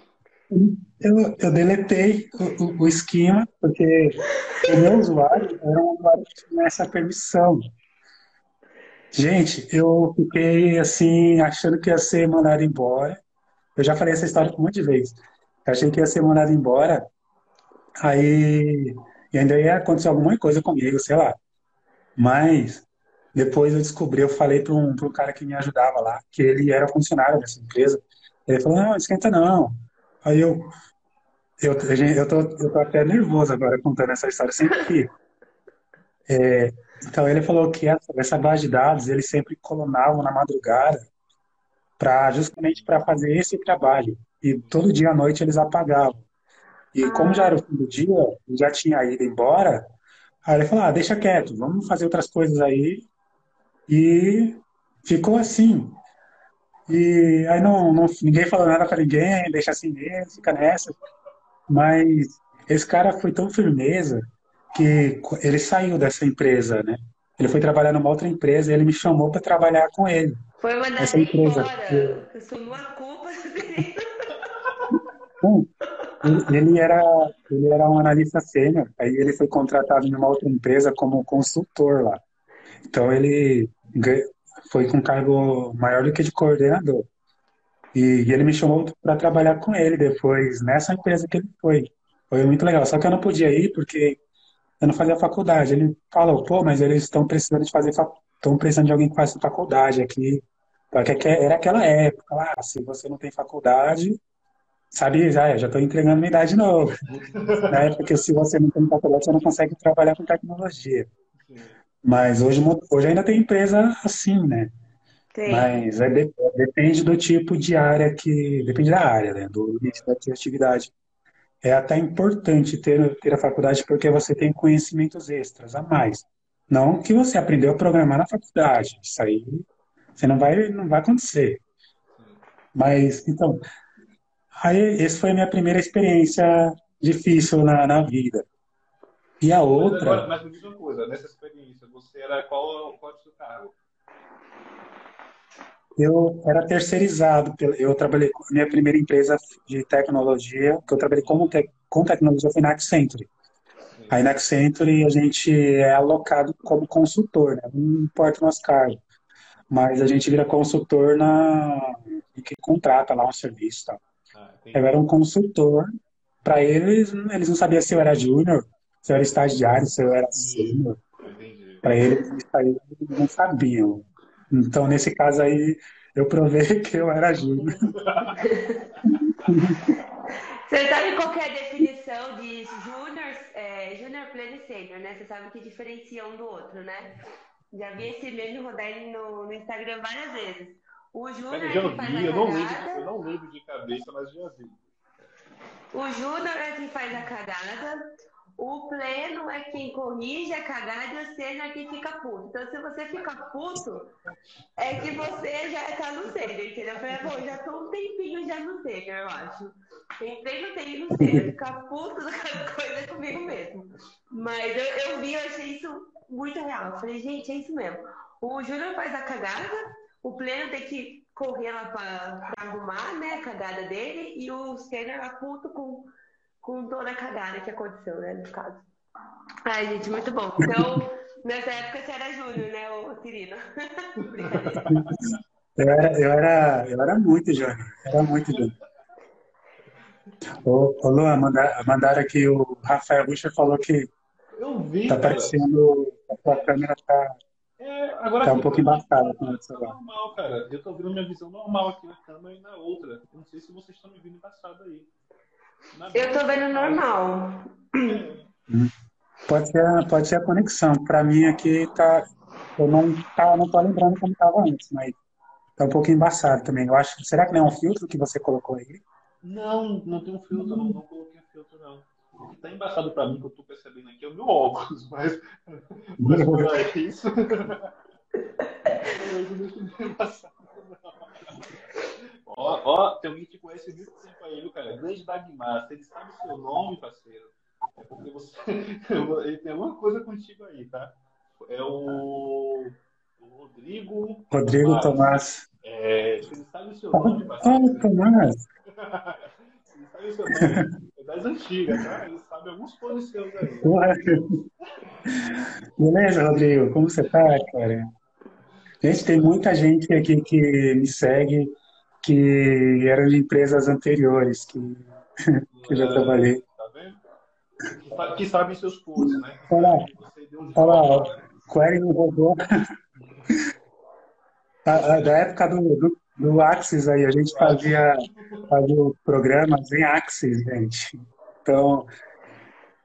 Eu, eu deletei o, o, esquema, porque o meu usuário era um usuário que tinha essa permissão. Gente, eu fiquei assim, achando que ia ser mandado embora. Eu já falei essa história um monte de vezes. Eu achei que ia ser mandado embora. Aí e ainda ia acontecer alguma coisa comigo, sei lá. Mas depois eu descobri, eu falei para um, um cara que me ajudava lá, que ele era funcionário dessa empresa. Ele falou, não, esquenta não. Aí eu, eu, eu, tô, eu tô até nervoso agora contando essa história, sempre que é, então ele falou que essa, essa base de dados eles sempre colonavam na madrugada para justamente para fazer esse trabalho e todo dia à noite eles apagavam. E como já era o fim do dia, já tinha ido embora, aí ele falou: ah, deixa quieto, vamos fazer outras coisas aí. E ficou assim. E aí não, não ninguém falou nada para ninguém, deixa assim mesmo, fica nessa. Mas esse cara foi tão firmeza que ele saiu dessa empresa, né? Ele foi trabalhar numa outra empresa e ele me chamou para trabalhar com ele. Foi mandar essa empresa. embora. Eu uma culpa. ele era ele era um analista sênior, aí ele foi contratado em uma outra empresa como consultor lá. Então ele foi com cargo maior do que de coordenador. E, ele me chamou para trabalhar com ele depois nessa empresa que ele foi. Foi muito legal. Só que eu não podia ir porque eu não fazia faculdade. Ele falou, pô, mas eles estão precisando de fazer, estão precisando de alguém que faça faculdade aqui. Porque era aquela época lá, se você não tem faculdade, sabe, já, já estou entregando minha idade novo. Na época que se você não tem faculdade, você não consegue trabalhar com tecnologia. Mas hoje, hoje ainda tem empresa assim, né? Tem. Mas é, depende do tipo de área que. Depende da área, né? Do início da atividade é até importante ter, ter a faculdade porque você tem conhecimentos extras a mais. Não que você aprendeu a programar na faculdade. Isso aí você não vai, não vai acontecer. Mas, então, aí, essa foi a minha primeira experiência difícil na, na vida. E a outra. Mas, mas me diz uma coisa, nessa experiência, você era qual, qual é o seu cargo? Eu era terceirizado. Eu trabalhei com minha primeira empresa de tecnologia, que eu trabalhei como te, com tecnologia foi na Accenture. Aí na Accenture a gente é alocado como consultor, né? não importa o nosso cargo, mas a gente vira consultor na que contrata lá um serviço. Tá? Ah, eu era um consultor. Para eles, eles não sabiam se eu era júnior, se eu era estagiário, se eu era sênior. Para eles, eles não sabiam. Então, nesse caso aí, eu provei que eu era júnior. Você sabe qual é a definição de júnior, é, júnior, pleno e sênior, né? Você sabe que diferencia um do outro, né? Já vi esse meme rodar no, no Instagram várias vezes. O júnior é que faz vi, a eu não, lembro, eu não lembro de cabeça, mas já vi. O júnior é quem faz a cagada, o pleno é quem corrige a cagada e o sênior é quem fica puto. Então, se você fica puto, é que você já tá no sênior, entendeu? Eu falei, bom, já tô um tempinho já no sênior, eu acho. Entrei no tempinho no sênior, ficar puto da coisa comigo mesmo. Mas eu, eu vi, eu achei isso muito real. Eu falei, gente, é isso mesmo. O Júnior faz a cagada, o pleno tem que correr lá pra, pra arrumar, né, a cagada dele, e o sênior é puto com com toda a cagada que aconteceu, né, no caso. Ai, gente, muito bom. Então, nessa época você era Júnior, né, ô Cirino? eu, era, eu, era, eu era muito Júnior, era muito Júnior. Ô, ô Luan, mandaram, mandaram aqui, o Rafael Bucher falou que eu vi, tá parecendo, a sua câmera tá, é, agora tá um pouco embaçada com o celular. normal, cara. Eu tô vendo minha visão normal aqui na câmera e na outra. Eu não sei se vocês estão me vendo embaçado aí. Eu tô vendo normal. Pode ser, pode ser a conexão. Para mim aqui tá. Eu não, tá, não tô lembrando como estava antes, mas tá um pouco embaçado também. Eu acho. Será que não é um filtro que você colocou aí? Não, não tem um filtro, não, não coloquei filtro, não. O que tá embaçado pra mim, que eu tô percebendo aqui, é o meu óculos, mas. Mas fora isso. Ó, ó, tem alguém que conhece muito tempo aí, viu, cara? Grande Dagmar, se ele sabe o seu nome, parceiro, é porque você. ele tem alguma coisa contigo aí, tá? É o. o Rodrigo. Rodrigo Tomás. Tomás. É, se ele sabe o seu nome, parceiro. Oh, Tomás! se ele sabe o seu nome, é das antigas, tá? Ele sabe alguns podres seus aí. Beleza, Rodrigo? Como você tá, cara? Gente, tem muita gente aqui que me segue que eram de empresas anteriores que, que eu já trabalhei. Tá vendo? Que sabem seus cursos, né? Olha lá, olha lá Query não roubou. da época do, do, do Axis aí, a gente fazia, fazia programas em Axis, gente. Então,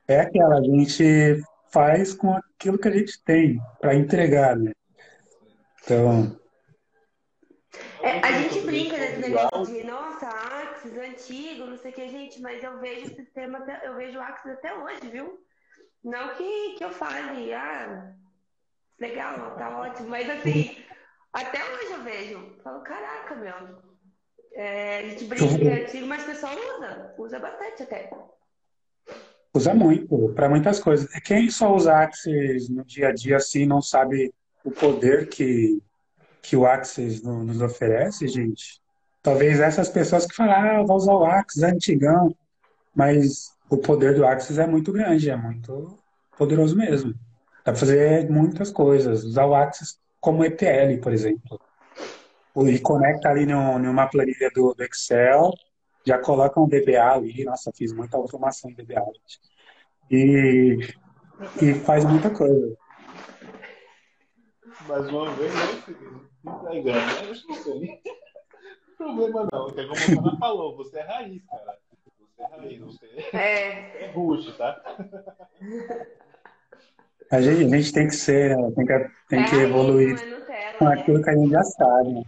é aquela, a gente faz com aquilo que a gente tem para entregar, né? Então. É, a gente negócio de, nossa, Axis antigo, não sei o que, gente, mas eu vejo o sistema, eu vejo o Axis até hoje, viu? Não que, que eu fale, ah, legal, tá ótimo, mas assim, até hoje eu vejo, falo, caraca, meu. É, a gente brinca que é antigo, mas o pessoal usa, usa bastante até. Usa muito, para muitas coisas. Quem só usa Axis no dia a dia assim não sabe o poder que, que o Axis nos oferece, gente, talvez essas pessoas que falam, ah, vou usar o Axis, é antigão, mas o poder do Axis é muito grande, é muito poderoso mesmo. Dá para fazer muitas coisas. Usar o Axis como ETL, por exemplo. E conecta ali numa planilha do, do Excel, já coloca um DBA ali. Nossa, fiz muita automação em DBA. Gente. E, e faz muita coisa. Mais uma vez, né, entregando. Né? Acho que não tem problema não, é como Ana falou, você é raiz, cara. Você é raiz, você é, é rush, tá? A gente, a gente tem que ser, né? tem que, tem é que raiz, evoluir Nutella, com né? aquilo que a gente já sabe. Né?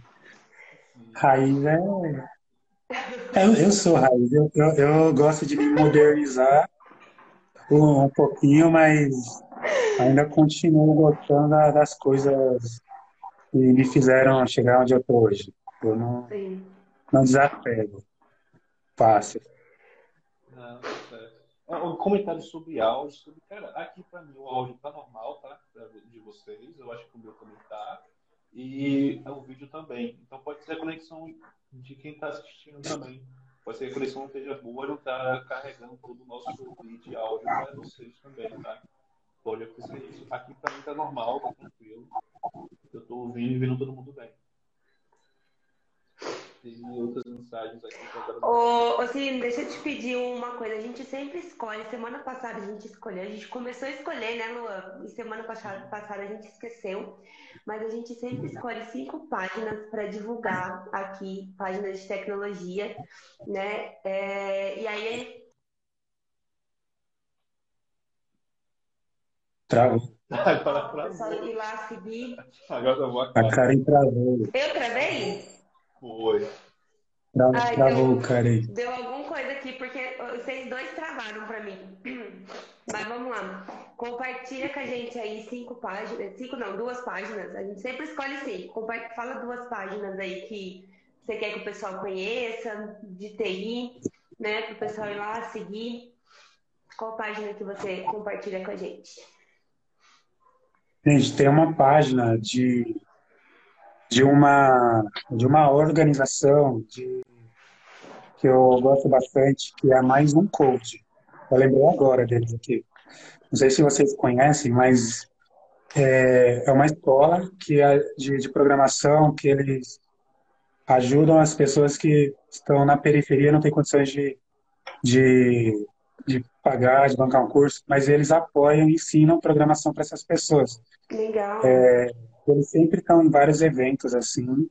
Raiz é. é eu, eu sou raiz, eu, eu, eu gosto de me modernizar um, um pouquinho, mas ainda continuo gostando das coisas que me fizeram chegar onde eu estou hoje. Eu não, Sim. não desapego. Fácil. Não, Um comentário sobre áudio, sobre, cara, aqui para mim o áudio tá normal, tá? De vocês, eu acho que o meu também tá. E o vídeo também. Então pode ser a conexão de quem está assistindo também. Pode ser que a conexão não esteja boa, não está carregando todo o nosso vídeo de áudio para vocês também, tá? pode acontecer isso. Aqui para mim tá normal, tá tranquilo. Eu tô ouvindo e vendo todo mundo bem. Tem outras mensagens aqui. Ô, assim, deixa eu te pedir uma coisa. A gente sempre escolhe. Semana passada a gente escolheu. A gente começou a escolher, né, Luan? E semana passada, passada a gente esqueceu. Mas a gente sempre escolhe cinco páginas para divulgar aqui, páginas de tecnologia, né? É, e aí Travou. Agora travou. ir lá seguir. Agora eu vou A Karen travou. Eu travei? Foi. Travou, Ai, travou deu, alguma coisa aqui, porque vocês dois travaram pra mim. Mas vamos lá. Compartilha com a gente aí cinco páginas. Cinco não, duas páginas. A gente sempre escolhe cinco. Fala duas páginas aí que você quer que o pessoal conheça, de TI, né? Para o pessoal ir lá seguir. Qual página que você compartilha com a gente? Gente, tem uma página de, de, uma, de uma organização de, que eu gosto bastante, que é Mais Um Code. Eu lembrei agora deles aqui. Não sei se vocês conhecem, mas é, é uma escola que é de, de programação que eles ajudam as pessoas que estão na periferia, não têm condições de, de de pagar, de bancar um curso, mas eles apoiam e ensinam programação para essas pessoas. Legal. É, eles sempre estão em vários eventos assim.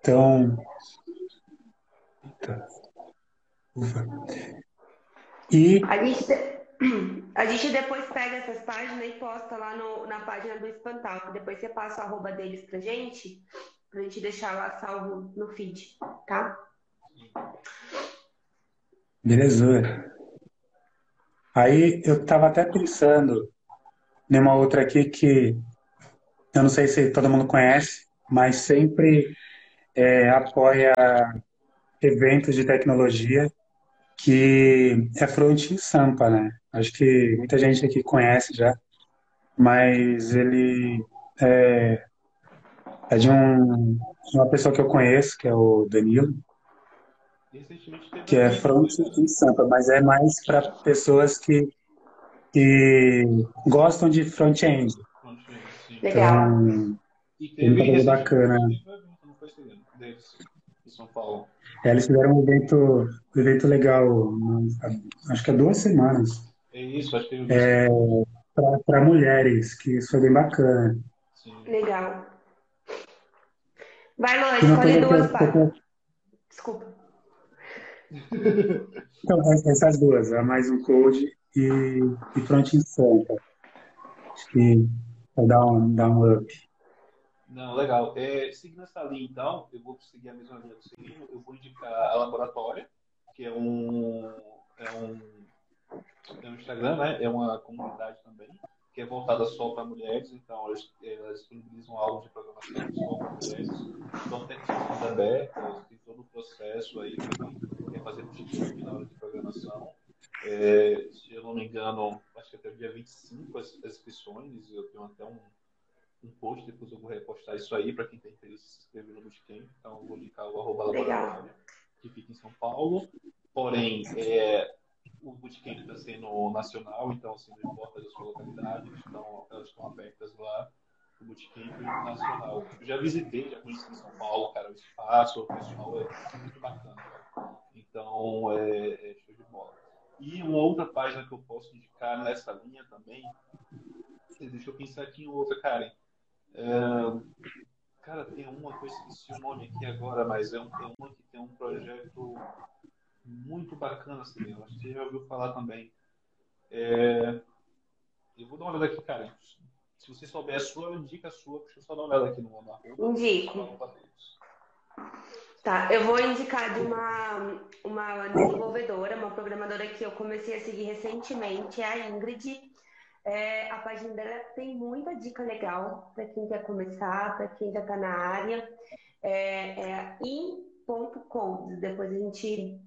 Então. Eita. Ufa. E. A gente, a gente depois pega essas páginas e posta lá no, na página do Espantal. Depois você passa o arroba deles pra gente. Pra gente deixar lá salvo no feed, tá? Beleza. Aí eu estava até pensando numa outra aqui que eu não sei se todo mundo conhece, mas sempre é, apoia eventos de tecnologia, que é Front Sampa, né? Acho que muita gente aqui conhece já, mas ele é, é de, um, de uma pessoa que eu conheço, que é o Danilo, que é Front Sampa, mas é mais para pessoas que, que gostam de front-end. Legal. Então, tem muita coisa bacana. São Paulo. É, eles fizeram um evento, um evento legal, acho que há duas semanas. É isso, acho que eu é, para mulheres, que isso foi bem bacana. Sim. Legal. Vai, Lô, escolhe duas partes. Desculpa. Então, essas duas, a mais um code e, e front em Santa. Acho que vai dar um, dar um up. Não, legal. É, seguindo essa linha, então, eu vou seguir a mesma linha do Cirino, eu vou indicar a Laboratória, que é um, é um, é um Instagram, né? É uma comunidade também, que é voltada só para mulheres, então elas, elas disponibilizam aulas de programação só para mulheres. Então tem sessões abertas, tem todo o processo aí para quer fazer um na hora de programação. É, se eu não me engano, acho que até o dia 25 as, inscrições, eu tenho até um um post, depois eu vou repostar isso aí para quem tem interesse se inscrever no Bootcamp. Então, eu vou linkar o arroba laboratório, que fica em São Paulo. Porém, é, o Bootcamp está sendo nacional, então, assim, não importa da sua localidade, então, elas estão abertas lá. O Bootcamp nacional. Eu já visitei, já conheci em São Paulo, cara, o espaço, o pessoal é muito bacana. Cara. Então, é, é show de bola. E uma outra página que eu posso indicar nessa linha também, deixa eu pensar aqui em outra, Karen. É, cara, tem uma que eu esqueci o nome aqui agora, mas é, um, é uma que tem um projeto muito bacana, assim, eu acho que você já ouviu falar também. É, eu vou dar uma olhada aqui, cara. Se você souber a sua, indica a sua. Deixa eu só dar uma olhada aqui no arroba. Indico. Tá, eu vou indicar de uma, uma desenvolvedora, uma programadora que eu comecei a seguir recentemente, é a Ingrid. É, a página dela tem muita dica legal para quem quer começar, para quem já está na área. É, é in.com. Depois a gente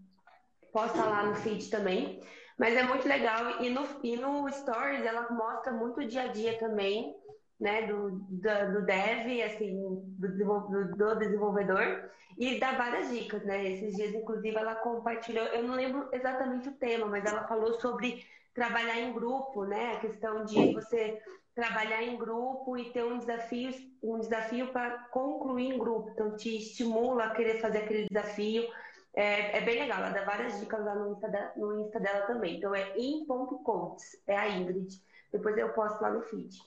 posta lá no feed também. Mas é muito legal. E no, e no Stories ela mostra muito o dia a dia também, né? Do, do, do dev, assim, do, do, do desenvolvedor. E dá várias dicas, né? Esses dias, inclusive, ela compartilhou. Eu não lembro exatamente o tema, mas ela falou sobre trabalhar em grupo, né? A questão de você trabalhar em grupo e ter um desafio, um desafio para concluir em grupo. Então, te estimula a querer fazer aquele desafio. É, é bem legal, ela dá várias dicas lá no Insta, da, no Insta dela também. Então, é in.contes, é a Ingrid. Depois eu posto lá no feed.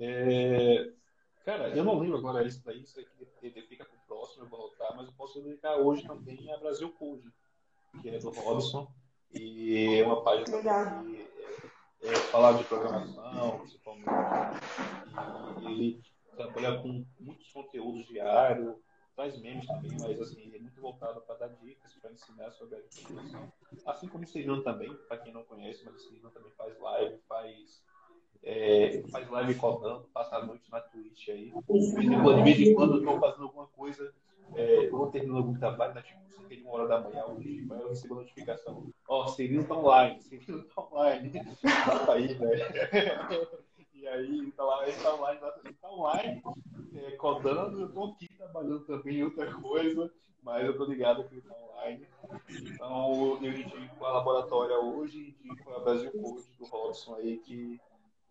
É, cara, eu não lembro agora isso daí, isso aqui fica para o próximo, eu vou voltar, mas eu posso dedicar hoje também a Brasil Code que é do Robson, e é uma página Legal. que é, é, falar de programação, principalmente, e ele trabalha com muitos conteúdos diários, traz memes também, mas assim, é muito voltado para dar dicas, para ensinar sobre a programação. Assim como o Cirino também, para quem não conhece, mas o Cirino também faz live, faz é, faz live codando, passa a noite na Twitch aí. De vez em quando eu estou fazendo alguma coisa é, ou terminando algum trabalho, né, tipo, você tem uma hora da manhã, hoje, mas eu recebo a notificação. Ó, oh, Cirilo tá online, Cirilo tá online. tá aí, velho. E aí, tá lá, ele tá online, ele tá online, é, codando, eu tô aqui trabalhando também em outra coisa, mas eu tô ligado que ele tá online. Então, eu indico a laboratória hoje, indico a Brasil Code do Robson aí, que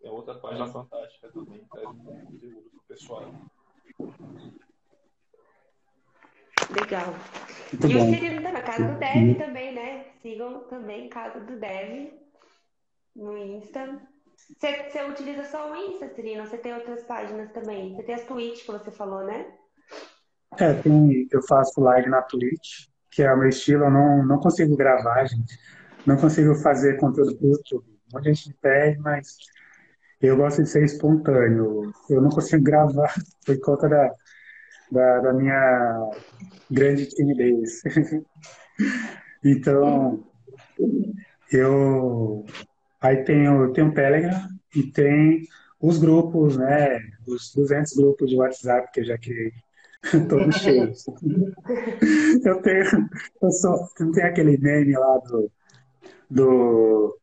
é outra página fantástica também, traz muito conteúdo pro pessoal. Legal. Muito e bom. o Cirilo tá na Casa do Dev também, né? Sigam também Casa do Dev no Insta. Você, você utiliza só o Insta, Cirino? Você tem outras páginas também? Você tem as Twitch que você falou, né? É, tem, eu faço live na Twitch, que é o meu estilo. Eu não, não consigo gravar, gente. Não consigo fazer conteúdo pro YouTube. Muita gente pede, mas Eu gosto de ser espontâneo. Eu não consigo gravar por conta da, da, da minha grande timidez. então, eu aí tenho o Telegram e tem os grupos, né? Os 200 grupos de WhatsApp que eu já criei. Todos cheios. eu tenho. Eu sou, não tem aquele meme lá do. do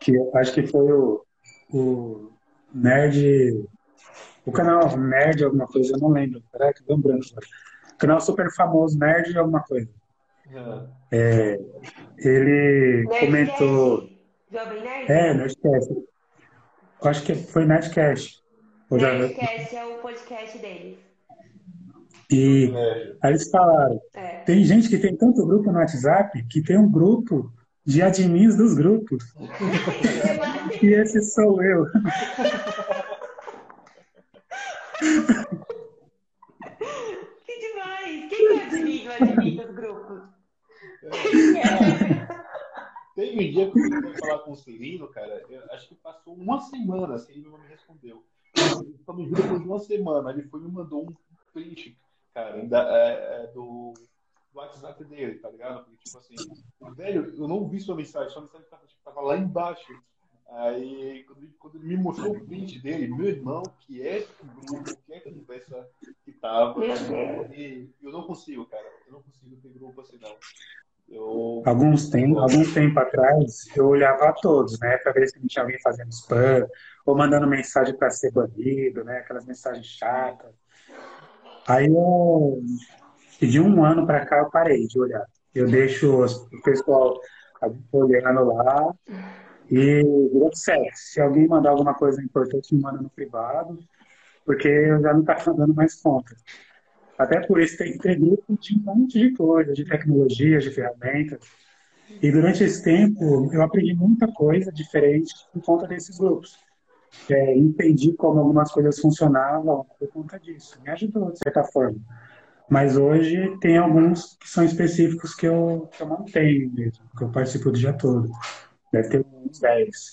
que acho que foi o, o Nerd. O canal Nerd alguma coisa, eu não lembro. Caraca, deu um branco. O canal super famoso, Nerd alguma coisa. É, ele Nerdcast. comentou. Jovem Nerd? É, Nerdcast. Eu acho que foi Nerdcast. Nerdcast é o podcast deles. E aí eles falaram, é. tem gente que tem tanto grupo no WhatsApp que tem um grupo de admins dos grupos. e esse sou eu. que demais! Quem é admin do admin dos grupos? Tem um dia que eu fui falar com o Celino, cara, acho que passou uma semana assim, ele não me respondeu. Estamos juntos de uma semana, ele foi e me mandou um print cara, da, é, é do, WhatsApp dele, tá ligado? Porque, tipo assim, velho, eu não vi sua mensagem, sua mensagem tava, tipo, tava lá embaixo. Aí, quando ele, quando ele, me mostrou o print dele, meu irmão, que é grupo, que é conversa que tava, e eu não consigo, cara, eu não consigo ter grupo assim, não. Eu... Alguns tem, algum tempo atrás, eu olhava a todos, né, para ver se não tinha alguém fazendo spam, ou mandando mensagem para ser banido, né, aquelas mensagens chatas. Aí eu, de um ano para cá, eu parei de olhar. Eu deixo o pessoal olhando lá e virou certo. Se alguém mandar alguma coisa importante, me manda no privado, porque eu já não estou dando mais conta. Até por isso tem grupo de um monte de coisa, de tecnologias, de ferramentas. E durante esse tempo eu aprendi muita coisa diferente por conta desses grupos é, entendi como algumas coisas funcionavam por conta disso. Me ajudou, de certa forma. Mas hoje tem alguns que são específicos que eu, que eu mantenho mesmo, que eu participo o dia todo. Deve ter uns 10.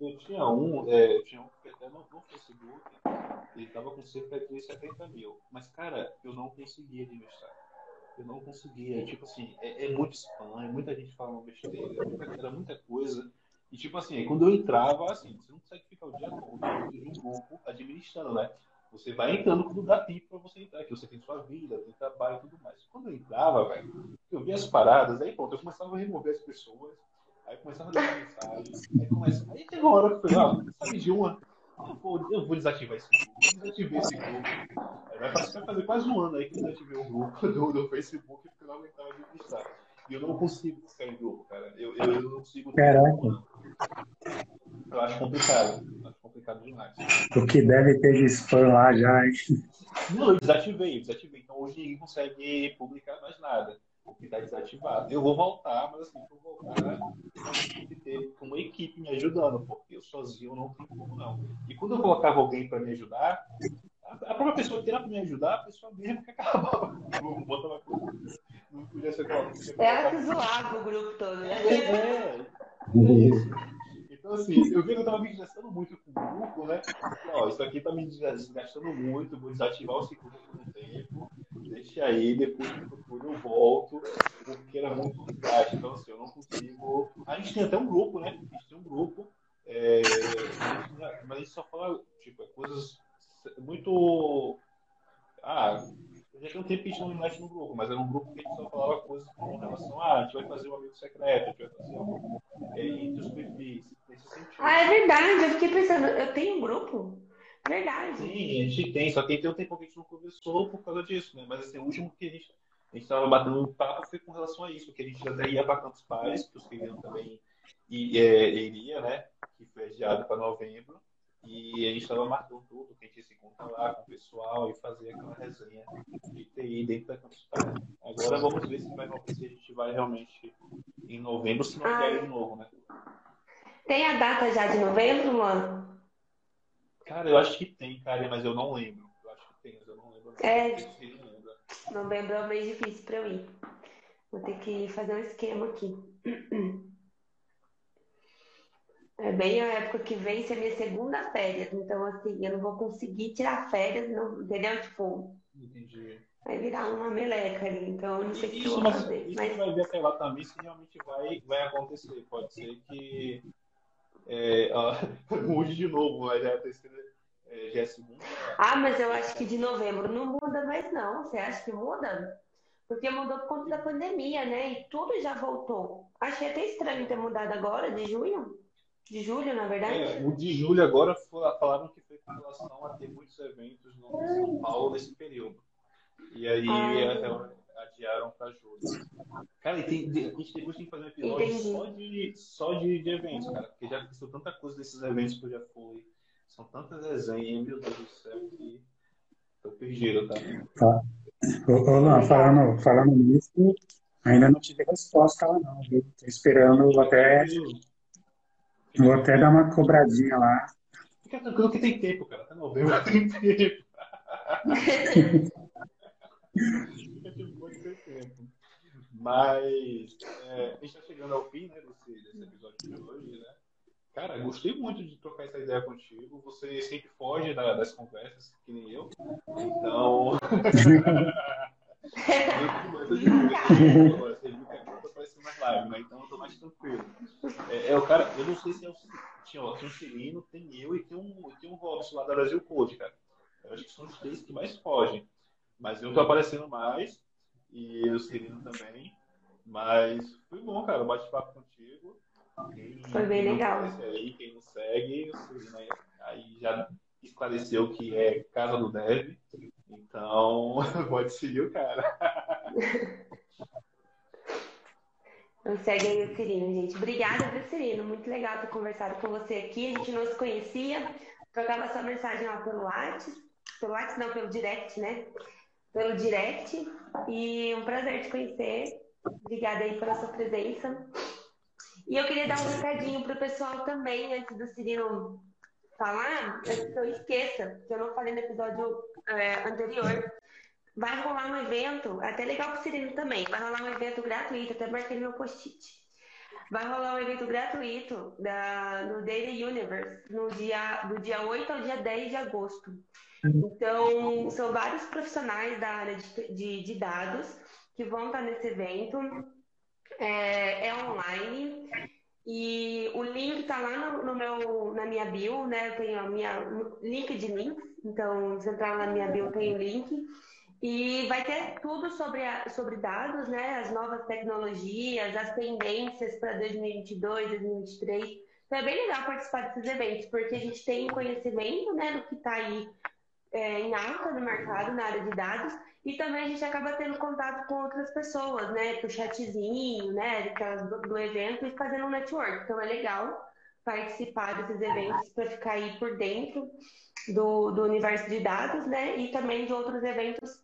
Eu tinha um, é, eu tinha um que até no, no Facebook, ele estava com cerca de 70 mil. Mas, cara, eu não conseguia administrar. Eu não conseguia. Tipo assim, é, é muito spam, é muita gente falando besteira, era muita coisa. E tipo assim, quando eu entrava, assim, você não consegue ficar o dia todo um grupo administrando, né? Você vai entrando quando dá tempo pra você entrar, que você tem sua vida, tem trabalho e tudo mais. Quando eu entrava, velho, eu via as paradas, aí pronto, eu começava a remover as pessoas, aí começava a dar mensagem, aí começa. Aí teve uma hora que eu falei, ah, sabe de uma? Eu vou, eu vou desativar esse grupo, vou desativar esse grupo. Aí vai fazer quase um ano aí que eu desativei o grupo do, do Facebook porque eu não aguentava administrar. E eu não consigo ficar em grupo, cara. Eu, eu, eu não consigo. Caraca. Eu acho complicado. Eu acho complicado demais. O que deve ter de spam lá já, hein? Não, eu desativei, eu desativei. Então hoje ninguém consegue publicar mais nada. Porque está desativado. Eu vou voltar, mas assim, vou voltar, tem que ter uma equipe me ajudando, porque eu sozinho não tenho como não. E quando eu colocava alguém para me ajudar, a própria pessoa que era para me ajudar, a pessoa mesmo que acabava. Botava coisa. Não podia ser Ela que zoava o grupo todo, né? É, é. Então, assim, eu vi que eu estava me desgastando muito com o grupo, né? Ó, isso aqui está me desgastando muito, vou desativar o segundo por um tempo, deixa aí, depois no futuro eu volto, porque era muito desgaste. Então, assim, eu não consigo. A gente tem até um grupo, né? A gente tem um grupo, é... mas a gente só fala, tipo, é coisas muito. Ah, já tem um tempo que a gente não no grupo, mas era um grupo que a gente só falava coisas com relação a ah, a gente vai fazer um amigo secreto, a gente vai fazer um, é, entre os perfis, nesse sentido. Ah, é verdade, eu fiquei pensando, eu tenho um grupo? Verdade. Sim, a gente tem, só que tem um tempo que a gente não conversou por causa disso, né? Mas assim, o último que a gente a gente estava batendo um papo foi com relação a isso, porque a gente até ia para Campos Pares, que os queriam também e, é, iria, né? Que foi adiado para novembro. E a gente estava marcando tudo, que a gente se encontrar lá com o pessoal e fazer aquela resenha de TI dentro da Campus Party. Agora vamos ver se vai se a gente vai realmente em novembro, se não ah. quer de novo, né? Tem a data já de novembro, mano? Cara, eu acho que tem, cara, mas eu não lembro. Eu acho que tem, mas eu não lembro. É. Novembro é um mês difícil pra eu ir. Vou ter que fazer um esquema aqui. É bem a época que vence a minha segunda férias. Então, assim, eu não vou conseguir tirar férias, não, entendeu? Tipo. Entendi. Vai virar uma meleca ali. Então, não sei o que eu vou fazer. Isso mas... vai ver até lá também se realmente vai, vai acontecer. Pode ser que. É, ó, mude de novo, mas já é terceira. É, já é segunda. Ah, mas eu acho que de novembro não muda mais, não. Você acha que muda? Porque mudou por conta da pandemia, né? E tudo já voltou. Achei até estranho ter mudado agora, de junho. De julho, na verdade. É, o de julho agora falaram que foi com relação a ter muitos eventos no São Paulo nesse período. E aí ah. Adiaram para julho. Cara, e tem, a gente depois tem que fazer um episódio só, de, só de, de eventos, cara. Porque já aconteceu tanta coisa desses eventos que eu já fui. São tantas resenhas, meu Deus do céu, que tô perdido, tá? Tá. Ô, Luan, falando, falando nisso, ainda não tive resposta lá não, viu? Tô esperando vou até. Vou até dar uma cobradinha lá. Fica tranquilo que tem tempo, cara. Até novembro tem tempo. tempo. Mas é, a gente está chegando ao fim né, desse, desse episódio de hoje, né? Cara, gostei muito de trocar essa ideia contigo. Você sempre foge da, das conversas, que nem eu. Então. Mais live? Então eu tô mais tranquilo. É, é, o cara, eu não sei se é o. Tinha, tinha um Cirino, tem eu e tem um, tem um Robson lá da Brasil Code, cara. Eu acho que são os três que mais fogem. Mas eu tô aparecendo mais. E o Cirino também. Mas foi bom, cara, o bate-papo contigo. Quem Foi bem legal. Aí, quem não segue, né, aí já esclareceu que é Casa do Dev. Então, pode seguir o cara. Então segue aí o Cirino, gente. Obrigada, viu, Cirino? Muito legal ter conversado com você aqui. A gente não se conhecia. Trocava sua mensagem lá pelo WhatsApp. Pelo WhatsApp, não, pelo direct, né? Pelo direct. E um prazer te conhecer. Obrigada aí pela sua presença. E eu queria dar um recadinho pro pessoal também, antes do Cirino falar, antes que eu esqueça, que eu não falei no episódio é, anterior. Vai rolar um evento, até legal pro Cirino também, vai rolar um evento gratuito, até marquei no meu post-it. Vai rolar um evento gratuito da, no Daily Universe, no dia, do dia 8 ao dia 10 de agosto. Então, são vários profissionais da área de, de, de dados que vão estar nesse evento é, é online. E o link está lá no, no, meu, na minha bio, né? Eu tenho a minha link de links, então se entrar na minha bio tem o link. E vai ter tudo sobre, a, sobre dados, né? As novas tecnologias, as tendências para 2022, 2023. Então é bem legal participar desses eventos, porque a gente tem conhecimento né, do que está aí é, em alta no mercado na área de dados e também a gente acaba tendo contato com outras pessoas, né? Por chatzinho, né? Do, do evento e fazendo um network. Então é legal participar desses eventos para ficar aí por dentro do, do universo de dados, né? E também de outros eventos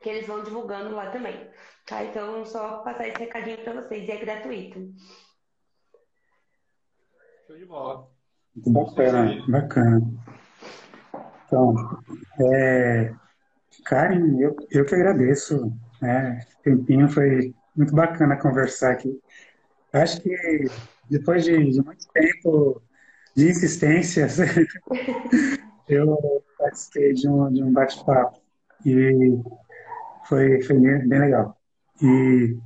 que eles vão divulgando lá também. Tá? Então, só passar esse recadinho para vocês. E é gratuito. Show de bola. Muito bacana, bacana. Então, é, Karen, eu, eu que agradeço. Né? Tempinho foi muito bacana conversar aqui. Acho que depois de, de muito tempo de insistências, eu participei de um, de um bate-papo e foi, foi bem legal. E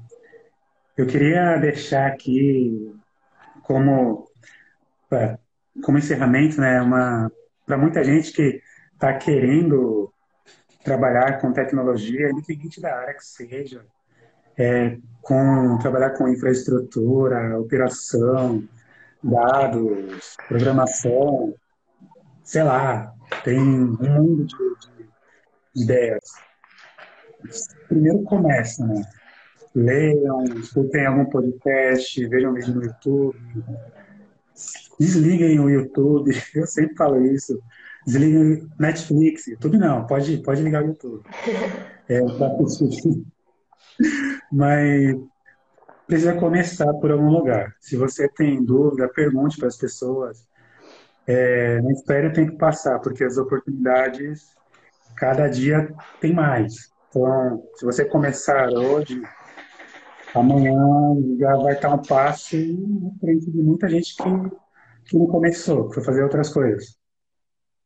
eu queria deixar aqui como, é, como encerramento, né, para muita gente que está querendo trabalhar com tecnologia, independente da área que seja, é, com trabalhar com infraestrutura, operação, dados, programação, sei lá, tem um mundo de, de, de ideias. Primeiro começa, né? Leiam, escutem algum podcast, vejam vídeo no YouTube, desliguem o YouTube, eu sempre falo isso desliga Netflix, YouTube não, pode, pode ligar o YouTube. É, Mas precisa começar por algum lugar. Se você tem dúvida, pergunte para as pessoas. É, não espere o tempo passar, porque as oportunidades cada dia tem mais. Então, se você começar hoje, amanhã já vai estar um passo na frente de muita gente que que não começou, que foi fazer outras coisas.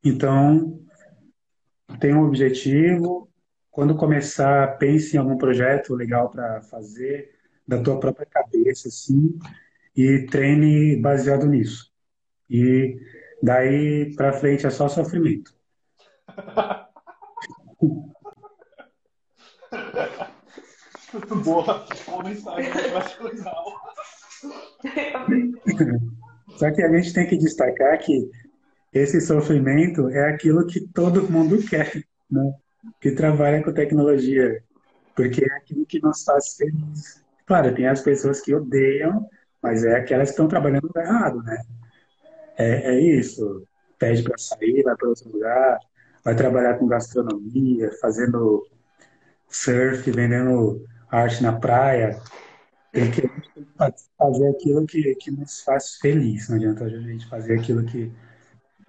Então, tem um objetivo. Quando começar, pense em algum projeto legal para fazer, da tua própria cabeça, assim, e treine baseado nisso. E daí para frente é só sofrimento. Boa, boa mensagem, legal. Só que a gente tem que destacar que esse sofrimento é aquilo que todo mundo quer, né? Que trabalha com tecnologia, porque é aquilo que nos faz feliz. Claro, tem as pessoas que odeiam, mas é aquelas que estão trabalhando errado, né? É, é isso. Pede para sair, vai para outro lugar, vai trabalhar com gastronomia, fazendo surf, vendendo arte na praia. Tem que fazer aquilo que, que nos faz feliz. Não adianta a gente fazer aquilo que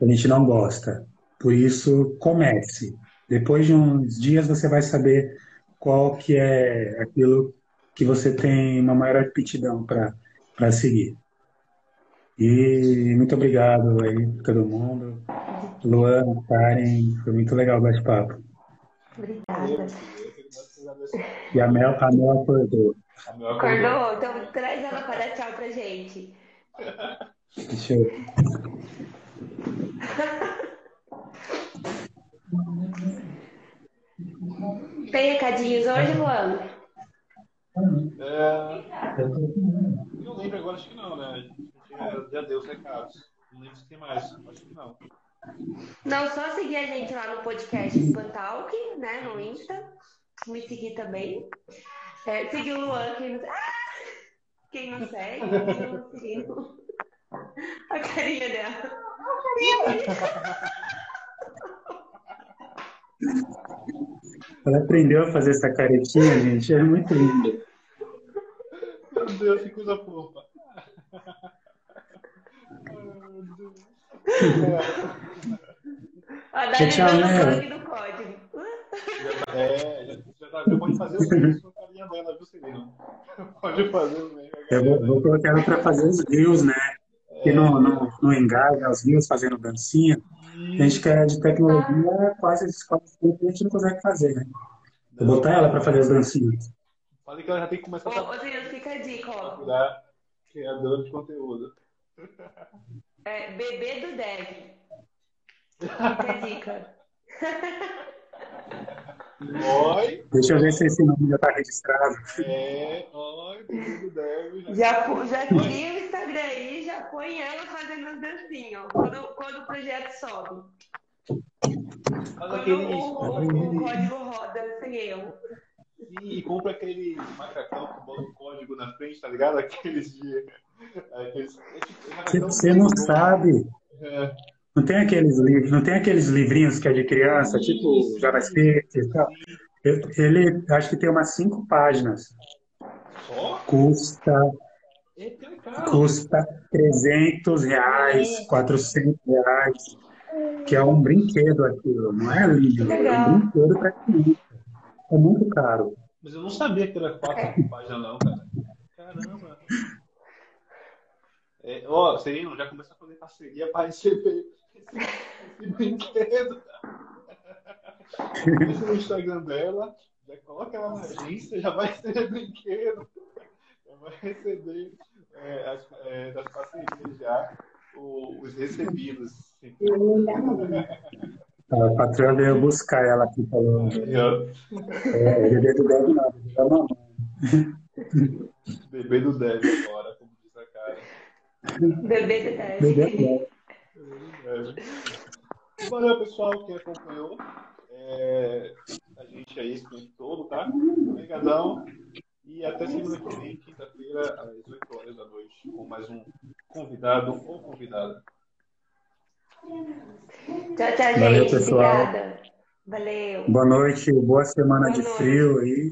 a gente não gosta. Por isso, comece. Depois de uns dias você vai saber qual que é aquilo que você tem uma maior aptidão para seguir. E muito obrigado aí todo mundo. Luana, Karen, foi muito legal o bate-papo. Obrigada. E a Mel, a Mel acordou. Acordou? Então traz ela para dar tchau pra gente. Deixa eu. Tem recadinhos hoje, Luan? É... Não lembro agora, acho que não, né? Já deu os recados. Não lembro se tem mais, acho que não. Não, só seguir a gente lá no podcast Espantalk, né? No Insta. Me seguir também. É, seguir o Luan, quem não, ah! quem não segue, quem não. A carinha dela. Ela aprendeu a fazer essa caretinha, gente. É muito linda. Meu Deus, que coisa fofa. A Dani tchau, tchau, né? do código. É, já, já, tá, já pode fazer o mesmo com a carinha dela, viu, Celino? Pode fazer o mesmo. Eu vou, vou colocar ela para fazer os rios, né? Que não, não, não engaja os rios fazendo dancinha. A gente quer de tecnologia, quase esses quatro a gente não consegue fazer, né? Vou botar ela para fazer as dancinhas. Falei que ela já tem que começar a. Ô, Deus, fica a dica, ó. Criador de conteúdo. É, bebê do Dev. Fica a dica. Oi. Deixa eu ver se esse nome já está registrado. É, oi, deve. Já, já cria o Instagram aí, já põe ela fazendo as dancinhas, quando, quando o projeto sobe. Quando aquele, o, o, o, código roda sem erro. E, compra aquele macacão com bota o código na frente, tá ligado? Aqueles de. Aqueles, Você não sabe. É. Não tem aqueles livros, não tem aqueles livrinhos que é de criança, tipo JavaScript e tal. Ele acho que tem umas cinco páginas. Custa custa 300 reais, 400 reais, que é um brinquedo aquilo, não é livro, é um brinquedo para criança. É muito caro. Mas eu não sabia que era quatro páginas não, cara. Caramba. É, ó, Serino, já começa a fazer parceria para receber esse brinquedo. Isso no Instagram dela, já coloca ela na agência, já vai receber brinquedo, já vai receber é, as, é, das parcerias já o, os recebidos. A patroa veio buscar ela aqui falou. É, bebê do Deb não, bebê da mamãe. Bebê do Deb agora, como diz a cara. Bebê do Deb. Deb. Valeu, pessoal, que acompanhou. É, a gente aí esse tempo todo, tá? Obrigadão. E até semana que vem, quinta-feira, às 8 horas da noite, com mais um convidado ou convidada. Tchau, tchau, Valeu, gente. Pessoal. Obrigada. Valeu. Boa noite, boa semana boa de noite. frio aí.